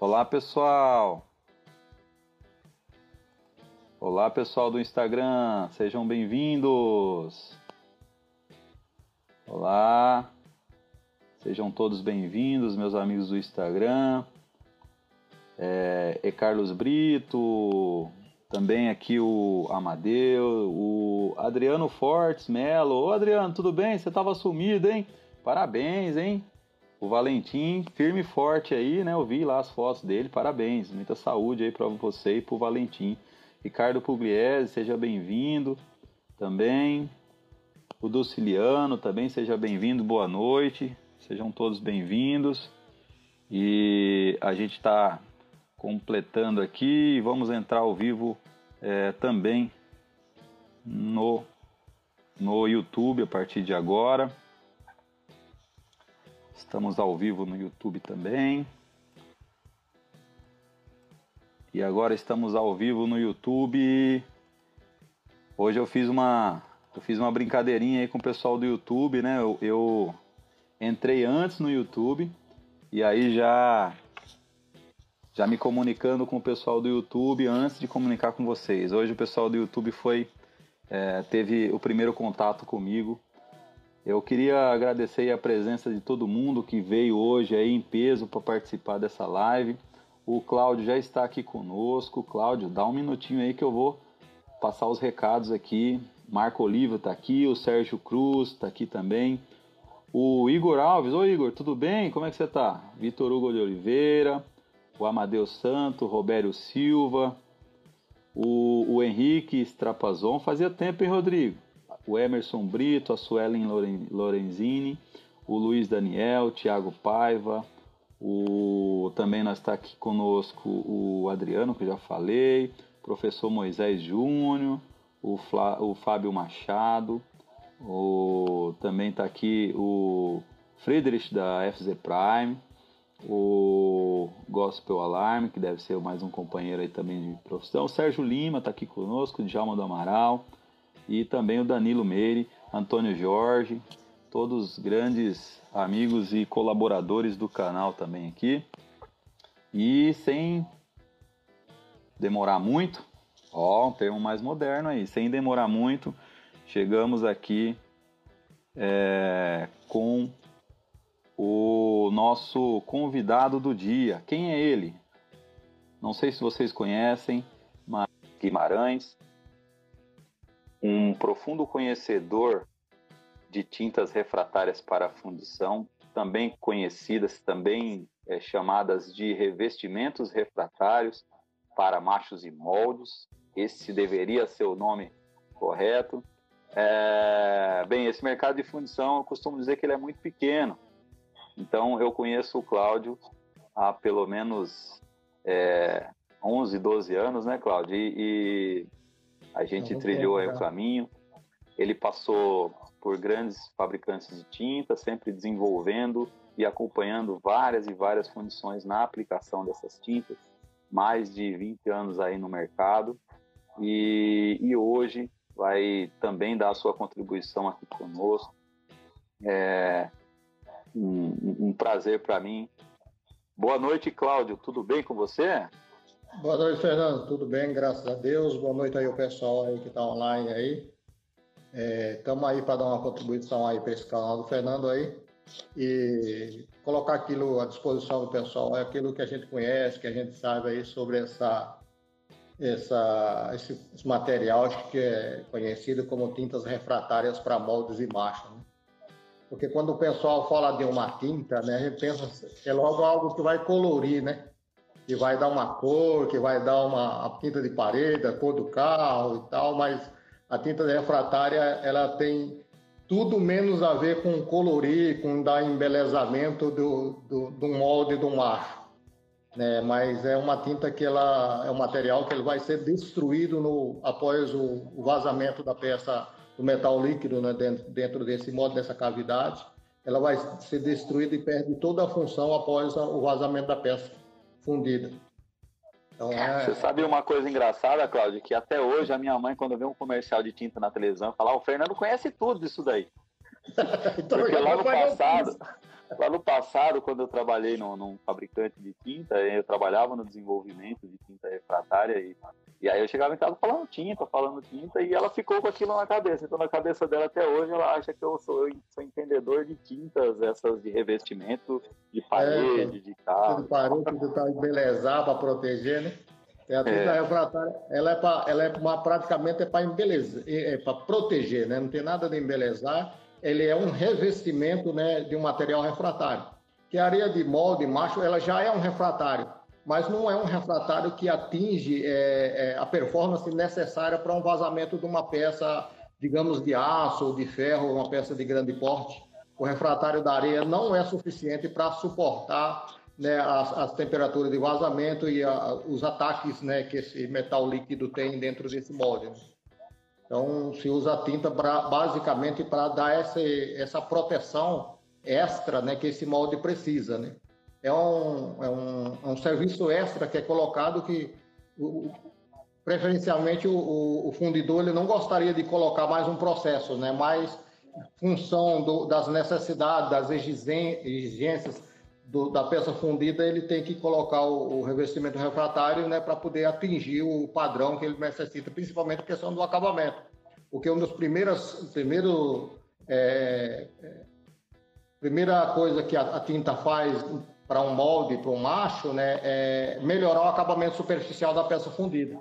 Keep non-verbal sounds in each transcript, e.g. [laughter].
Olá, pessoal. Olá, pessoal do Instagram. Sejam bem-vindos. Olá. Sejam todos bem-vindos, meus amigos do Instagram. É, e Carlos Brito, também aqui o Amadeu, o Adriano Fortes Melo. Ô Adriano, tudo bem? Você estava sumido, hein? Parabéns, hein? O Valentim, firme e forte aí, né? Eu vi lá as fotos dele, parabéns. Muita saúde aí para você e para o Valentim. Ricardo Pugliese, seja bem-vindo também. O Dociliano também, seja bem-vindo, boa noite. Sejam todos bem-vindos. E a gente está completando aqui. Vamos entrar ao vivo é, também no, no YouTube a partir de agora. Estamos ao vivo no YouTube também. E agora estamos ao vivo no YouTube. Hoje eu fiz uma eu fiz uma brincadeirinha aí com o pessoal do YouTube, né? Eu, eu entrei antes no YouTube e aí já já me comunicando com o pessoal do YouTube antes de comunicar com vocês. Hoje o pessoal do YouTube foi é, teve o primeiro contato comigo. Eu queria agradecer a presença de todo mundo que veio hoje aí em peso para participar dessa live. O Cláudio já está aqui conosco. Cláudio, dá um minutinho aí que eu vou passar os recados aqui. Marco Oliva está aqui, o Sérgio Cruz está aqui também. O Igor Alves, oi Igor, tudo bem? Como é que você está? Vitor Hugo de Oliveira, o Amadeu Santo, Robério Silva, o, o Henrique Strapazon, fazia tempo, hein, Rodrigo? O Emerson Brito, a Suelen Lorenzini, o Luiz Daniel, o Thiago Paiva, o, também nós está aqui conosco o Adriano, que já falei, o professor Moisés Júnior, o, Flá, o Fábio Machado, o, também está aqui o Friedrich da FZ Prime, o Gospel Alarme, que deve ser mais um companheiro aí também de profissão. O Sérgio Lima está aqui conosco, o Djalma do Amaral, e também o Danilo Meire, Antônio Jorge, todos grandes amigos e colaboradores do canal também aqui. E sem demorar muito, ó, um termo mais moderno aí, sem demorar muito, chegamos aqui é, com o nosso convidado do dia. Quem é ele? Não sei se vocês conhecem, mas Guimarães, um profundo conhecedor de tintas refratárias para fundição, também conhecidas, também é, chamadas de revestimentos refratários para machos e moldes. Esse deveria ser o nome correto. É, bem, esse mercado de fundição, eu costumo dizer que ele é muito pequeno. Então, eu conheço o Cláudio há pelo menos é, 11, 12 anos, né, Cláudio? E, e a gente trilhou aí o caminho. Ele passou por grandes fabricantes de tinta, sempre desenvolvendo e acompanhando várias e várias condições na aplicação dessas tintas. Mais de 20 anos aí no mercado. E, e hoje vai também dar a sua contribuição aqui conosco. É, um, um prazer para mim. Boa noite, Cláudio. Tudo bem com você? Boa noite, Fernando. Tudo bem, graças a Deus. Boa noite aí o pessoal aí que está online aí. Estamos é, aí para dar uma contribuição aí para esse canal do Fernando aí e colocar aquilo à disposição do pessoal, é aquilo que a gente conhece, que a gente sabe aí sobre essa, essa, esse, esse material que é conhecido como tintas refratárias para moldes e machas. Né? Porque quando o pessoal fala de uma tinta, né, a gente pensa é logo algo que vai colorir, né? Que vai dar uma cor, que vai dar uma a tinta de parede, a cor do carro e tal, mas a tinta refratária, ela tem tudo menos a ver com colorir, com dar embelezamento do, do, do molde do macho. Né? Mas é uma tinta que ela é um material que ele vai ser destruído no, após o, o vazamento da peça do metal líquido né, dentro, dentro desse modo, dessa cavidade, ela vai ser destruída e perde toda a função após o vazamento da peça fundida. Então, é... Você sabe uma coisa engraçada, Cláudio? Que até hoje a minha mãe, quando vê um comercial de tinta na televisão, fala: ah, o Fernando conhece tudo disso daí. [laughs] então, Porque lá no passado, lá no passado, quando eu trabalhei no, num fabricante de tinta, eu trabalhava no desenvolvimento de tinta refratária e, e aí eu chegava em casa falando tinta, falando tinta e ela ficou com aquilo na cabeça. Então na cabeça dela até hoje ela acha que eu sou, eu sou entendedor de tintas, essas de revestimento, de parede, é, de carro. De parede, de tá embelezar para proteger, né? É, a tinta é. refratária, ela é, pra, ela é uma, praticamente é para embelezar, é, é para proteger, né? Não tem nada de embelezar ele é um revestimento né, de um material refratário. Que a areia de molde macho, ela já é um refratário, mas não é um refratário que atinge é, é, a performance necessária para um vazamento de uma peça, digamos, de aço ou de ferro, uma peça de grande porte. O refratário da areia não é suficiente para suportar né, as, as, temperaturas de vazamento e a, os ataques né, que esse metal líquido tem dentro desse molde. Então, se usa tinta pra, basicamente para dar essa, essa proteção extra né, que esse molde precisa. Né? É, um, é, um, é um serviço extra que é colocado que, o, preferencialmente, o, o, fundidor ele não gostaria de colocar mais um processo, né? mais função do, das necessidades, das exigências do, da peça fundida, ele tem que colocar o, o revestimento refratário né, para poder atingir o padrão que ele necessita, principalmente a questão do acabamento. Porque uma das primeiras, primeiro, é, é, primeira coisa que a, a tinta faz para um molde, para um macho, né, é melhorar o acabamento superficial da peça fundida.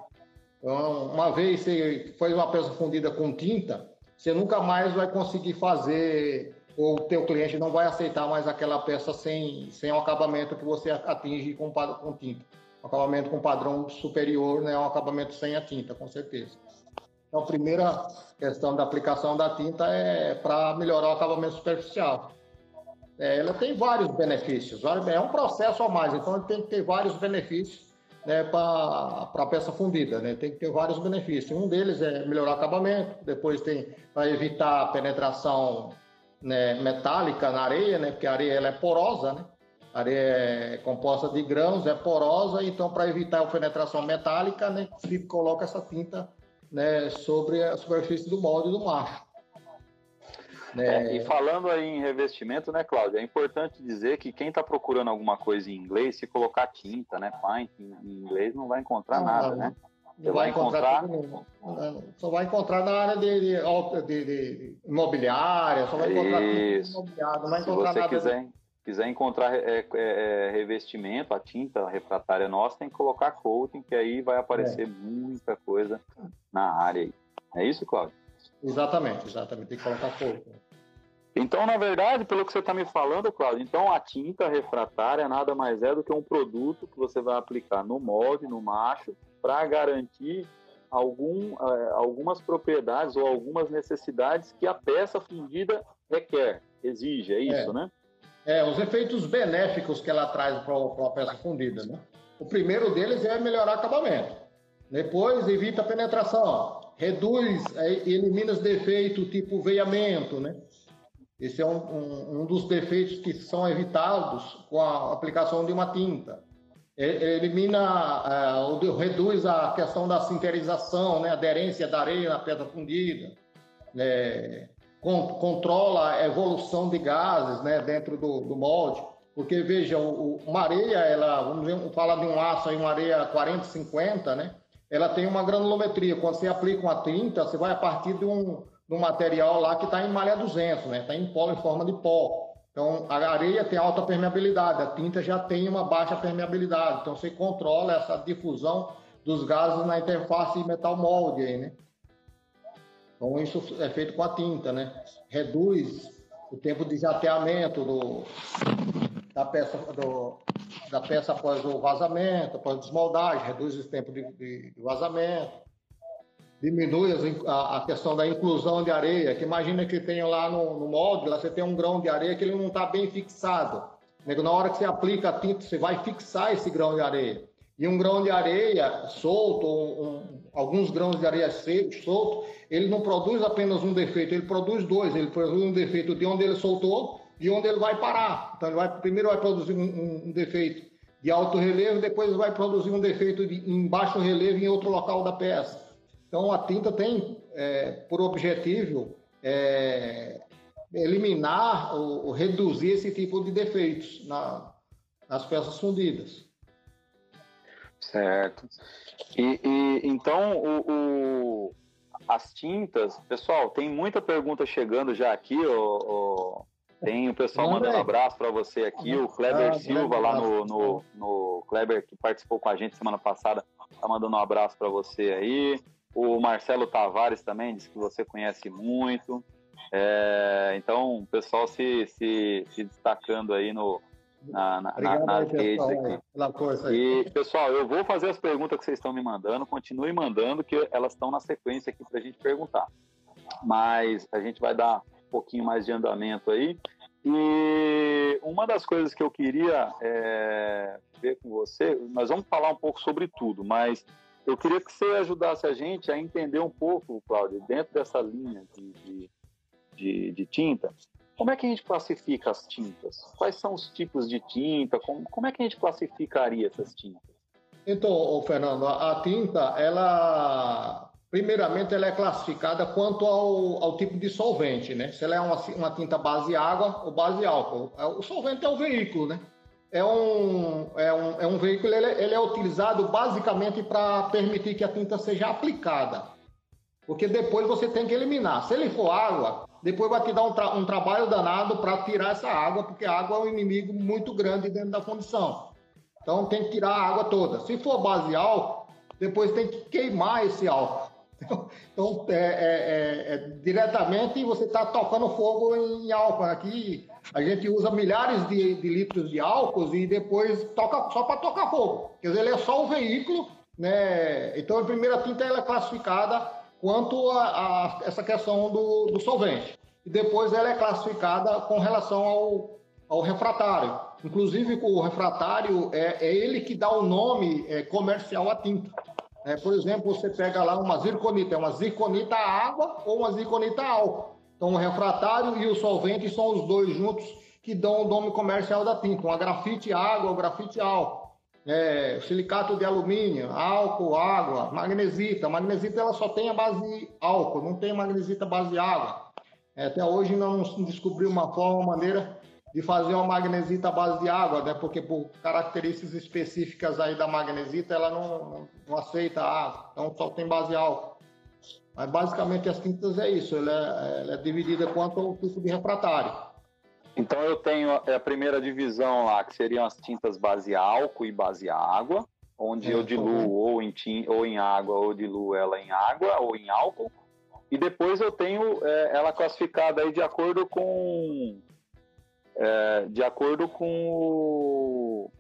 Então, uma vez você faz uma peça fundida com tinta, você nunca mais vai conseguir fazer ou o teu cliente não vai aceitar mais aquela peça sem, sem o acabamento que você atinge com, com tinta. O acabamento com padrão superior né, um acabamento sem a tinta, com certeza. Então, a primeira questão da aplicação da tinta é para melhorar o acabamento superficial. É, ela tem vários benefícios, é um processo a mais, então tem que ter vários benefícios né, para a peça fundida, né? tem que ter vários benefícios. Um deles é melhorar o acabamento, depois tem para evitar a penetração né, metálica na areia, né, porque a areia ela é porosa, né? A areia é composta de grãos, é porosa, então para evitar a penetração metálica, né, se coloca essa tinta né, sobre a superfície do molde do macho. Né? É, e falando aí em revestimento, né, Cláudio? É importante dizer que quem está procurando alguma coisa em inglês, se colocar tinta, né, paint em inglês, não vai encontrar não, nada, não. né? Você vai, encontrar, encontrar só vai encontrar na área de, de, de, imobiliária, só vai encontrar imobiliário, não vai Se encontrar você nada. Quiser, quiser encontrar é, é, é, revestimento, a tinta refratária nossa, tem que colocar coating, que aí vai aparecer é. muita coisa na área aí. É isso, Cláudio? Exatamente, exatamente, tem que colocar coating. Então, na verdade, pelo que você está me falando, Cláudio, então a tinta refratária nada mais é do que um produto que você vai aplicar no molde, no macho, para garantir algum, uh, algumas propriedades ou algumas necessidades que a peça fundida requer, exige, é isso, é. né? É, os efeitos benéficos que ela traz para a peça fundida, né? O primeiro deles é melhorar o acabamento. Depois, evita a penetração, reduz, elimina os defeitos tipo veiamento, né? Esse é um, um, um, dos defeitos que são evitados com a aplicação de uma tinta. Elimina, uh, reduz a questão da sinterização, né, aderência da areia na pedra fundida, né, con controla a evolução de gases né, dentro do, do molde. Porque, veja, o, uma areia, ela, vamos falar de um aço aí, uma areia 40, 50, né? Ela tem uma granulometria. Quando você aplica uma tinta, você vai a partir de um, no material lá que está em malha 200, né? Está em pó, em forma de pó. Então, a areia tem alta permeabilidade, a tinta já tem uma baixa permeabilidade. Então, você controla essa difusão dos gases na interface metal-molde aí, né? Então, isso é feito com a tinta, né? Reduz o tempo de jateamento do, da, peça, do, da peça após o vazamento, após a desmoldagem, reduz o tempo de, de, de vazamento diminui a, a, questão da inclusão de areia, que imagina que tem lá no, no molde, lá você tem um grão de areia que ele não está bem fixado. Na hora que você aplica a tinta, você vai fixar esse grão de areia. E um grão de areia solto, um, alguns grãos de areia solto, ele não produz apenas um defeito, ele produz dois. Ele produz um defeito de onde ele soltou e onde ele vai parar. Então, ele vai, primeiro vai produzir um, um defeito de alto relevo, depois vai produzir um defeito de, em baixo relevo em outro local da peça. Então, a tinta tem é, por objetivo é, eliminar ou, ou, reduzir esse tipo de defeitos na, nas peças fundidas. Certo. E, e então o, o, as tintas, pessoal, tem muita pergunta chegando já aqui. O, tem o pessoal mandando um abraço para você aqui, o Kleber ah, Silva lá no, no, no, Kleber que participou com a gente semana passada, tá mandando um abraço para você aí. O Marcelo Tavares também disse que você conhece muito. É, então, o pessoal se, se, se destacando aí no, na, na, Obrigado, nas redes aqui. E, pessoal, eu vou fazer as perguntas que vocês estão me mandando, continue mandando, que elas estão na sequência aqui para a gente perguntar. Mas a gente vai dar pouquinho mais de andamento aí. E uma das coisas que eu queria é, ver com você, nós vamos falar um pouco sobre tudo, mas eu queria que você ajudasse a gente a entender um pouco, Cláudio, dentro dessa linha de, de, de, de tinta, como é que a gente classifica as tintas? Quais são os tipos de tinta? Como, como é que a gente classificaria essas tintas? Então, Fernando, a tinta, ela primeiramente ela é classificada quanto ao, ao tipo de solvente, né? Se ela é uma, uma tinta base água ou base álcool. É, o solvente é o veículo, né? É um, é um, é um veículo, ele, ele é utilizado basicamente para permitir que a tinta seja aplicada. Porque depois você tem que eliminar. Se ele for água, depois vai te dar um, tra um trabalho danado para tirar essa água, porque a água é um inimigo muito grande dentro da fundição. Então tem que tirar a água toda. Se for base álcool, depois tem que queimar esse álcool. Então, é, é, é, é diretamente você está tocando fogo em álcool. Aqui a gente usa milhares de, de litros de álcool e depois toca só para tocar fogo. Quer dizer, ele é só o veículo, né? Então a primeira tinta ela é classificada quanto a, a essa questão do, do, solvente. E depois ela é classificada com relação ao, ao refratário. Inclusive, o refratário é, é ele que dá o nome é, comercial à tinta. É, por exemplo, você pega lá uma zirconita, é uma zirconita água ou uma zirconita álcool. Então, o refratário e o solvente são os dois juntos que dão o nome comercial da tinta. Uma grafite água ou grafite álcool é, silicato de alumínio, álcool, água, magnesita. Magnesita ela só tem a base álcool, não tem magnesita base água. É, até hoje não descobriu uma forma, uma maneira de fazer uma magnesita à base de água, né? Porque por características específicas aí da magnesita ela não, não, aceita água, então só tem base álcool. Mas basicamente as tintas é isso, ela é, ela é dividida quanto ao tipo de refratário. Então eu tenho a primeira divisão lá, que seriam as tintas base álcool e base água, onde é, eu diluo ou em, ou em água ou diluo ela em água ou em álcool. E depois eu tenho é, ela classificada aí de acordo com é, de acordo com o,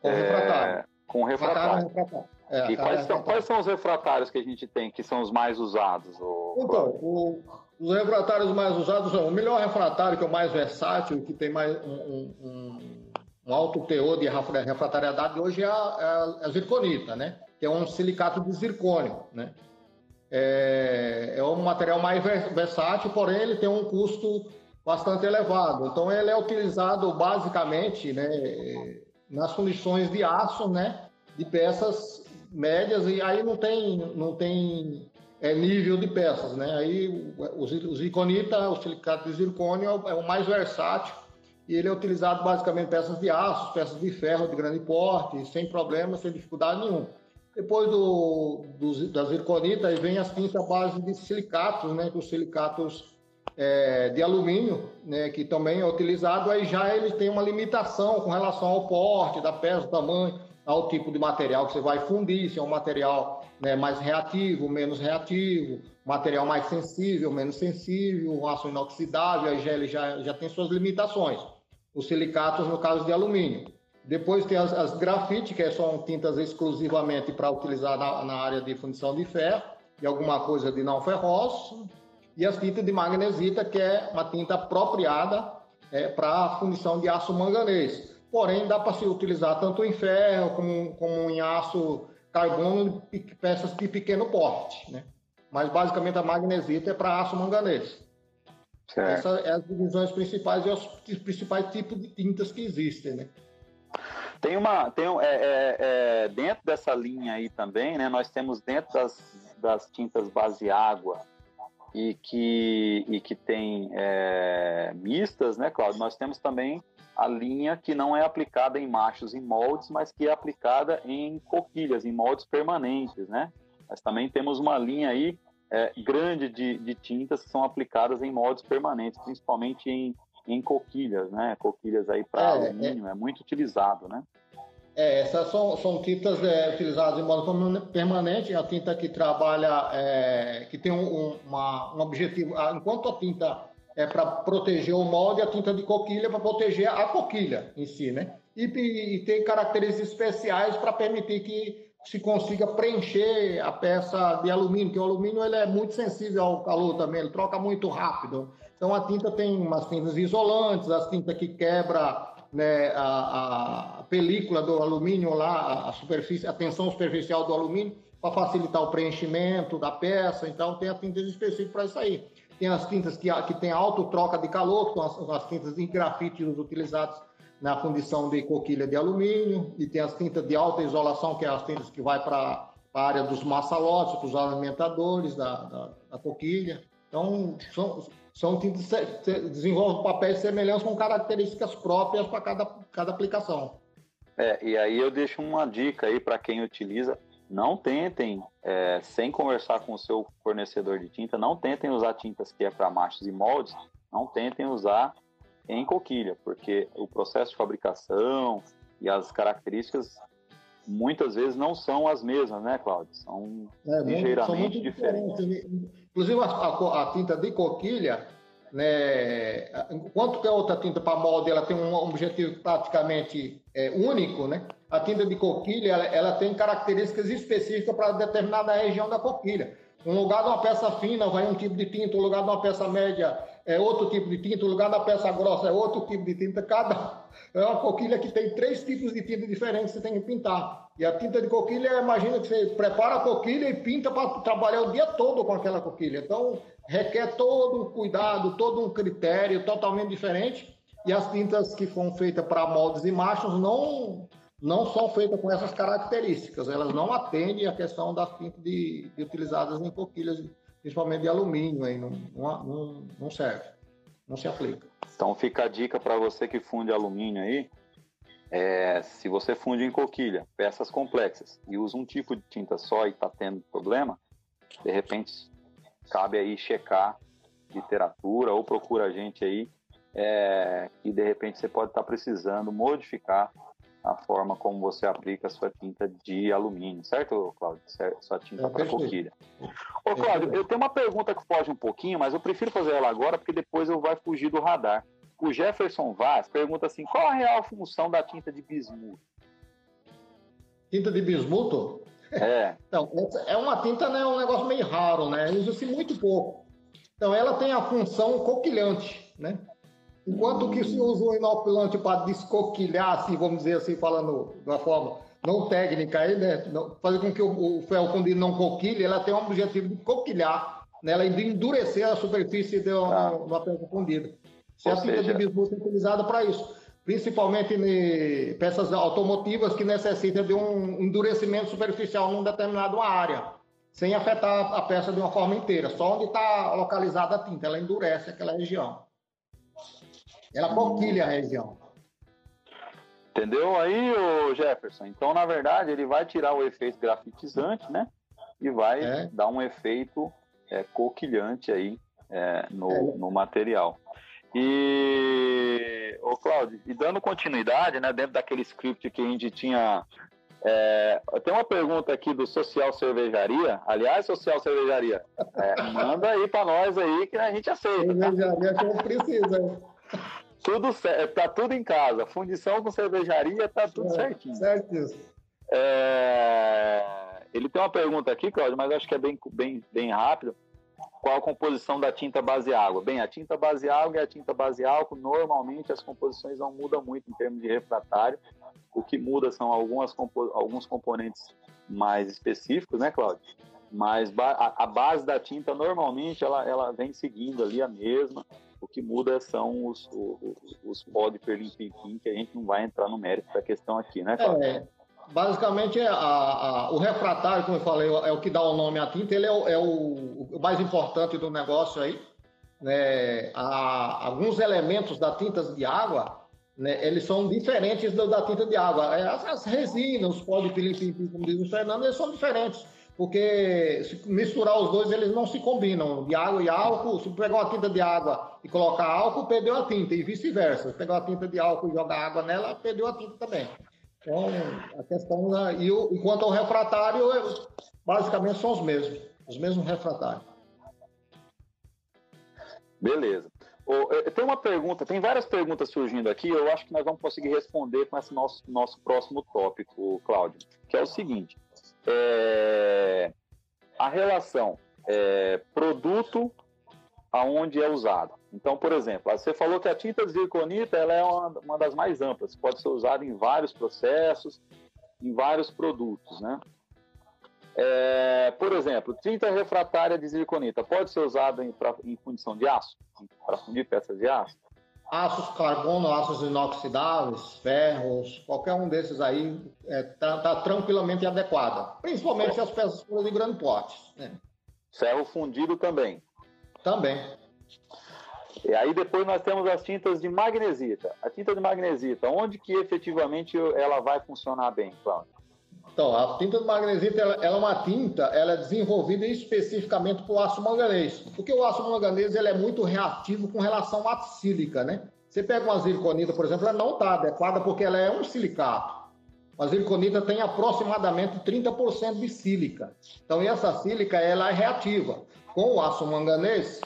com o refratário. É, com o refratário. refratário. É, e quais são, quais são os refratários que a gente tem que são os mais usados? O... Então, o, os refratários mais usados são o melhor refratário, que é o mais versátil, que tem mais um, um, um alto teor de refratariedade hoje é a, é a, zirconita, né? Que é um silicato de zircônio, né? É, é um material mais versátil, porém ele tem um custo bastante elevado. Então ele é utilizado basicamente, né, nas fundições de aço, né, de peças médias e aí não tem não tem é, nível de peças, né? Aí o, o zirconita, o silicato de zircônio é o mais versátil e ele é utilizado basicamente peças de aço, peças de ferro de grande porte, sem problema, sem dificuldade nenhuma. Depois do, do da zirconita, aí vem as tintas à base de silicatos, né? Os silicatos é, de alumínio, né? Que também é utilizado, aí já ele tem uma limitação com relação ao porte da peça, tamanho, ao tipo de material que você vai fundir, se é um material né, mais reativo, menos reativo, material mais sensível, menos sensível, aço inoxidável, aí já, ele já, já tem suas limitações. Os silicatos, no caso de alumínio. Depois tem as, as grafite, que são tintas exclusivamente para utilizar na, na, área de fundição de ferro e alguma coisa de não ferroso. E as tintas de magnesita, que é uma tinta apropriada é, para fundição de aço manganês. Porém, dá para se utilizar tanto em ferro como, como em aço carbono peças de pequeno porte, né? Mas basicamente a magnesita é para aço manganês. Certo. Essas são as divisões principais e os principais tipos de tintas que existem, né? Tem uma, tem é, é, é, dentro dessa linha aí também, né? Nós temos dentro das, das tintas base água, e que, e que tem é, mistas, né, Claudio? Nós temos também a linha que não é aplicada em machos em moldes, mas que é aplicada em coquilhas, em moldes permanentes, né? Mas também temos uma linha aí é, grande de, de, tintas que são aplicadas em moldes permanentes, principalmente em, em coquilhas, né? Coquilhas aí para é, alumínio, é. é. muito utilizado, né? É, essas são, são tintas é, utilizadas em modo permanente, a tinta que trabalha, é, que tem um, uma, um objetivo, enquanto a tinta é para proteger o molde, a tinta de coquilha é para proteger a coquilha em si, né? E, e tem características especiais para permitir que se consiga preencher a peça de alumínio, que o alumínio ele é muito sensível ao calor também, ele troca muito rápido. Então a tinta tem umas tintas isolantes, as tintas que quebra né, a, a, película do alumínio lá, a superfície, a tensão superficial do alumínio, para facilitar o preenchimento da peça. Então tem a tintas específicas para isso aí. Tem as tintas que, que tem auto troca de calor, que são as, as tintas em grafite utilizadas na fundição de coquilha de alumínio, e tem as tintas de alta isolação, que é as tintas que vai para a área dos massalotes, para os alimentadores da, da, da coquilha. Então, são, são tintas que desenvolvem papéis semelhantes com características próprias para cada, cada aplicação. É, e aí eu deixo uma dica aí para quem utiliza, não tentem, é, sem conversar com o seu fornecedor de tinta, não tentem usar tintas que é para machos e moldes, não tentem usar em coquilha, porque o processo de fabricação e as características muitas vezes não são as mesmas, né, Cláudio? São é, ligeiramente são diferentes. diferentes. Né? Inclusive, a, a, a, tinta de coquilha, né, enquanto que a outra tinta para molde ela tem um objetivo praticamente é, único, né? A tinta de coquilha ela, ela tem características específicas para determinada região da coquilha. Um lugar de uma peça fina vai um tipo de tinta, um lugar de uma peça média é outro tipo de tinta, o lugar da peça grossa é outro tipo de tinta. Cada é uma coquilha que tem três tipos de tinta diferentes que você tem que pintar. E a tinta de coquilha, imagina que você prepara a coquilha e pinta para trabalhar o dia todo com aquela coquilha. Então, requer todo um cuidado, todo um critério totalmente diferente. E as tintas que foram feitas para moldes e machos não não são feitas com essas características. Elas não atendem a questão das tintas de, de utilizadas em coquilhas principalmente de alumínio, aí não, não, não serve, não se aplica. Então fica a dica para você que funde alumínio aí, é, se você funde em coquilha, peças complexas, e usa um tipo de tinta só e está tendo problema, de repente cabe aí checar literatura ou procura a gente aí é, que de repente você pode estar tá precisando modificar a forma como você aplica a sua tinta de alumínio, certo, Cláudio? Sua tinta é, para coquilha. Ô, Cláudio, eu tenho uma pergunta que foge um pouquinho, mas eu prefiro fazer ela agora porque depois eu vai fugir do radar. O Jefferson Vaz pergunta assim: qual a real função da tinta de bismuto? Tinta de bismuto? É. [laughs] Então, é uma tinta, né, um negócio meio raro, né? Usa-se muito pouco. Então, ela tem a função coquilhante, né? Enquanto que se usa o inoculante para descoquilhar, assim, vamos dizer assim, falando de uma forma não técnica aí, né? fazer com que o, o ferro fundido não coquilhe, ela tem um objetivo de coquilhar, né? ela de endurecer a superfície de uma, ah. ferro fundido. Se a tinta de bismuto é utilizada para isso, principalmente em peças automotivas que necessitam de um endurecimento superficial numa determinada área, sem afetar a peça de uma forma inteira, só onde está localizada a tinta, ela endurece aquela região. Ela coquilha a região. Entendeu aí, Jefferson? Então, na verdade, ele vai tirar o efeito grafitizante, né? E vai é. dar um efeito é, coquilhante aí é, no, é. no material. E, ô Cláudio, e dando continuidade, né, dentro daquele script que a gente tinha. É, tem uma pergunta aqui do Social Cervejaria. Aliás, Social Cervejaria, é, manda aí para nós aí que a gente aceita. Tá? Cervejaria que não precisa. Tudo certo, tá tudo em casa. Fundição com cervejaria, tá tudo é, certinho. Certo. É... Ele tem uma pergunta aqui, Claudio, mas acho que é bem, bem, bem rápido. Qual a composição da tinta base água? Bem, a tinta base água e a tinta base álcool, normalmente as composições não mudam muito em termos de refratário. O que muda são algumas alguns componentes mais específicos, né, Cláudio? Mas a, a base da tinta, normalmente, ela, ela vem seguindo ali a mesma. O que muda são os, os, os pó de perlimpiquim, que a gente não vai entrar no mérito da questão aqui, né, Cláudio? É, basicamente, a, a, o refratário, como eu falei, é o que dá o nome à tinta, ele é o, é o, o mais importante do negócio aí. Né? Há alguns elementos da tinta de água, né, eles são diferentes do, da tinta de água. É, as, as resinas, os polipilipim, como diz o Fernando, eles são diferentes porque se misturar os dois, eles não se combinam. De água e álcool, se pegar uma tinta de água e colocar álcool, perdeu a tinta, e vice-versa. Se pegar uma tinta de álcool e jogar água nela, perdeu a tinta também. Então, a questão. Da, e, o, quanto ao refratário, basicamente são os mesmos, os mesmos refratários. Beleza. Oh, tem uma pergunta, tem várias perguntas surgindo aqui, eu acho que nós vamos conseguir responder com esse nosso, nosso próximo tópico, Cláudio, que é o seguinte é, a relação é, produto aonde é usado. Então, por exemplo, você falou que a tinta zirconita ela é uma, uma das mais amplas, pode ser usada em vários processos, em vários produtos, né? É, por exemplo, tinta refratária de zirconita pode ser usada em, em fundição de aço, para fundir peças de aço? Aços carbono, aços inoxidáveis, ferros, qualquer um desses aí está é, tá, tá tranquilamente adequada. Principalmente se as peças forem de grande porte. Né? Ferro fundido também. Também. E aí depois nós temos as tintas de magnesita. A tinta de magnesita, onde que efetivamente ela vai funcionar bem, Cláudio? Então, a tinta de magnesita ela, ela, é uma tinta, ela é desenvolvida especificamente para o aço manganês. Porque o aço manganês ele é muito reativo com relação à sílica, né? Você pega uma zirconita, por exemplo, ela não está adequada porque ela é um silicato. A zirconita tem aproximadamente 30% de sílica. Então, essa sílica ela é reativa. Com o aço manganês,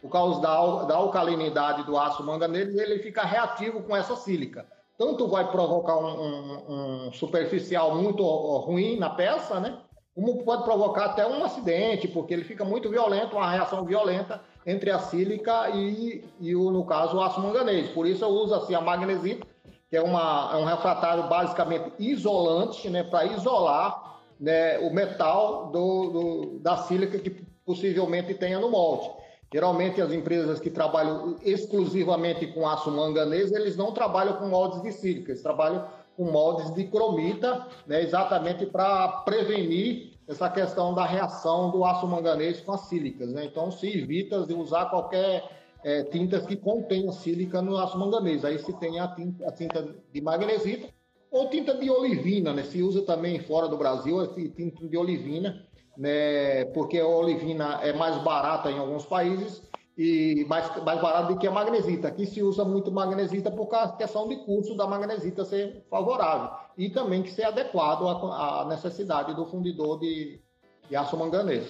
por causa da, da alcalinidade do aço manganês, ele fica reativo com essa sílica tanto vai provocar um, um, um, superficial muito ruim na peça, né? Como pode provocar até um acidente, porque ele fica muito violento, uma reação violenta entre a sílica e, e o, no caso, o aço manganês. Por isso uso assim a magnesita, que é, uma, é um refratário basicamente isolante, né? Para isolar né, o metal do, do, da sílica que possivelmente tenha no molde. Geralmente as empresas que trabalham exclusivamente com aço manganês, eles não trabalham com moldes de sílica, eles trabalham com moldes de cromita, né, exatamente para prevenir essa questão da reação do aço manganês com as sílicas. Né? Então se evita de usar qualquer é, tintas que contenham sílica no aço manganês. Aí se tem a tinta, a tinta de magnesita ou tinta de olivina, né? se usa também fora do Brasil a tinta de olivina, né, porque a olivina é mais barata em alguns países e mais, mais barata do que a magnesita. Aqui se usa muito magnesita por causa da questão de custo da magnesita ser favorável e também que ser adequado à, à necessidade do fundidor de, de aço manganês.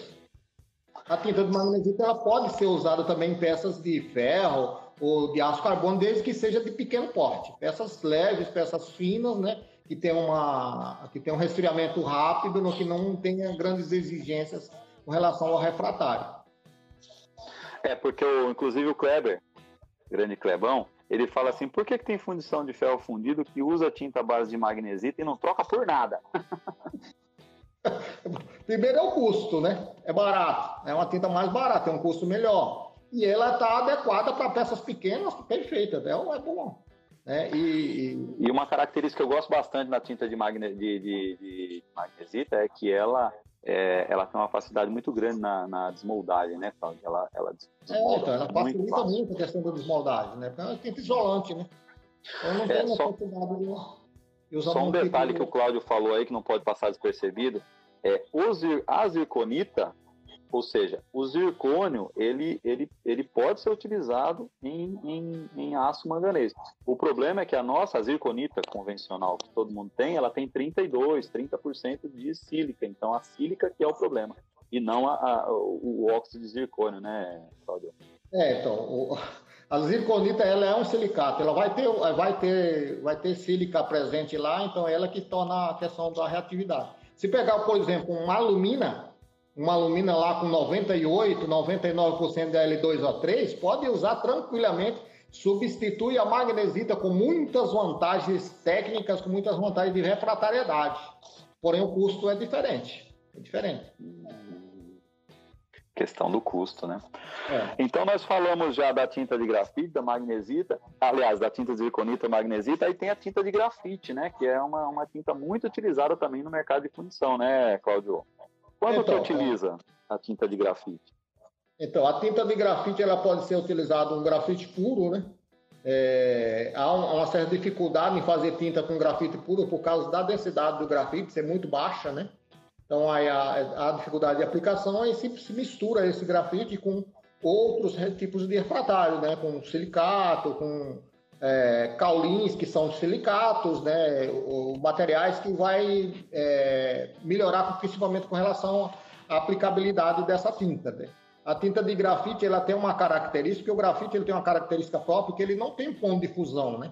A tinta de magnesita ela pode ser usada também em peças de ferro ou de aço carbono, desde que seja de pequeno porte. Peças leves, peças finas, né? Que tem, uma, que tem um resfriamento rápido, no que não tenha grandes exigências com relação ao refratário. É, porque, o, inclusive, o Kleber, grande Klebão, ele fala assim, por que, que tem fundição de ferro fundido que usa tinta base de magnesita e não troca por nada? [laughs] Primeiro é o custo, né? É barato, é uma tinta mais barata, é um custo melhor. E ela está adequada para peças pequenas, perfeita, é, é bom. Né? E, e, uma característica que eu gosto bastante na tinta de, magne, de, de, de magnesita é que ela, é, ela tem uma facilidade muito grande na, na desmoldagem, né, Cláudio? Ela, ela é, então, ela facilita muito, muito, a questão da desmoldagem, né? Porque ela tem isolante, né? Então não é, tem só, de, de só um detalhe que o Cláudio falou aí que não pode passar despercebido é a zirconita ou seja, o zircônio ele, ele, ele pode ser utilizado em, em, em aço manganês. O problema é que a nossa zirconita convencional que todo mundo tem, ela tem 32, 30% de sílica. Então a sílica que é o problema e não a, a, o, o, óxido de zircônio, né, Claudio? É, então, o, a zirconita ela é um silicato, ela vai ter, vai ter, vai ter sílica presente lá, então é ela que torna a questão da reatividade. Se pegar, por exemplo, uma alumina, uma alumina lá com 98, 99% da L2O3, pode usar tranquilamente, substitui a magnesita com muitas vantagens técnicas, com muitas vantagens de refratariedade. Porém, o custo é diferente. É diferente. Questão do custo, né? É. Então nós falamos já da tinta de grafite, da magnesita, aliás, da tinta de zirconita, magnesita, aí tem a tinta de grafite, né? Que é uma, uma tinta muito utilizada também no mercado de fundição, né, Cláudio? Quando então, que utiliza a tinta de grafite? Então, a tinta de grafite ela pode ser utilizada um grafite puro, né? É, há uma certa dificuldade em fazer tinta com grafite puro por causa da densidade do grafite ser muito baixa, né? Então, aí a, a dificuldade de aplicação aí se, se, mistura esse grafite com outros tipos de refratário, né? Com silicato, com é, caulins, que são silicatos, né? O, materiais que vai é, melhorar principalmente com relação à aplicabilidade dessa tinta, né? A tinta de grafite ela tem uma característica, o grafite ele tem uma característica própria que ele não tem ponto de fusão, né?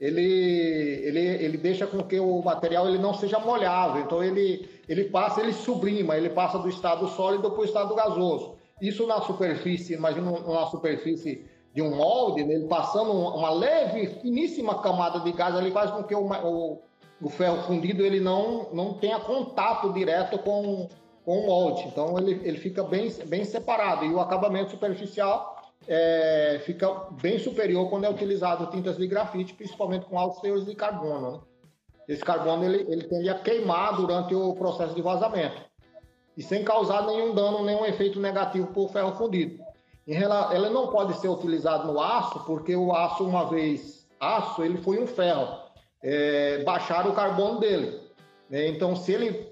ele, ele, ele deixa com que o material ele não seja molhável. Então ele, ele passa, ele sublima, ele passa do estado sólido para o estado gasoso. Isso na superfície, imagina uma superfície de um molde, né, ele passando uma leve, finíssima camada de gás, ele faz com que o, o, o ferro fundido ele não, não tenha contato direto com, com o molde. Então ele, ele fica bem, bem separado. E o acabamento superficial é, fica bem superior quando é utilizado tintas de grafite, principalmente com altos teores de carbono. Né? Esse carbono ele, ele tende a queimar durante o processo de vazamento e sem causar nenhum dano, nenhum efeito negativo para o ferro fundido. Ela não pode ser utilizado no aço, porque o aço, uma vez aço, ele foi um ferro. É, baixaram o carbono dele. Né? Então, se ele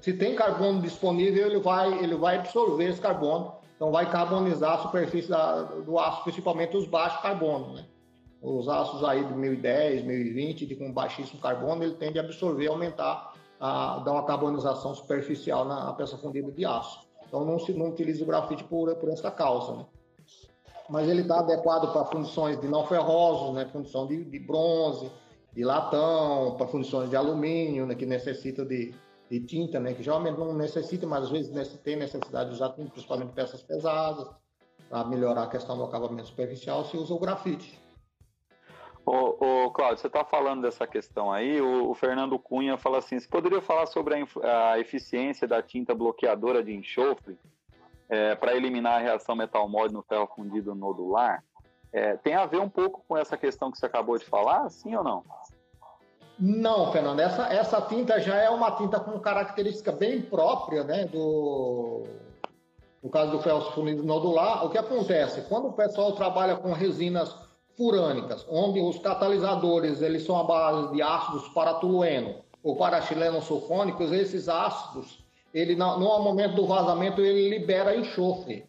se tem carbono disponível, ele vai, ele vai absorver esse carbono então vai carbonizar a superfície da, do aço, principalmente os baixos carbono, né? Os aços aí de 1010, 1020, de com baixíssimo carbono, ele tende a absorver, aumentar, a, dar uma carbonização superficial na peça fundida de aço. Então não se não utiliza o grafite por, por essa causa, né? Mas ele está adequado para fundições de não ferrosos, né? Fundição de, de bronze, de latão, para fundições de alumínio, né? que necessita de, de tinta, né? Que geralmente não necessita, mas às vezes tem necessidade de usar tinta, principalmente peças pesadas, para melhorar a questão do acabamento superficial, se usa o grafite. Ô, ô Cláudio, você está falando dessa questão aí, o, o, Fernando Cunha fala assim, você poderia falar sobre a, a eficiência da tinta bloqueadora de enxofre é, para eliminar a reação metal-molde no ferro fundido nodular? É, tem a ver um pouco com essa questão que você acabou de falar, sim ou não? Não, Fernando, essa, essa tinta já é uma tinta com característica bem própria, né, do, no caso do ferro fundido nodular. O que acontece? Quando o pessoal trabalha com resinas furânicas, onde os catalisadores eles são a base de ácidos paratolueno ou parachileno sulfônicos, esses ácidos, ele, no momento do vazamento, ele libera enxofre.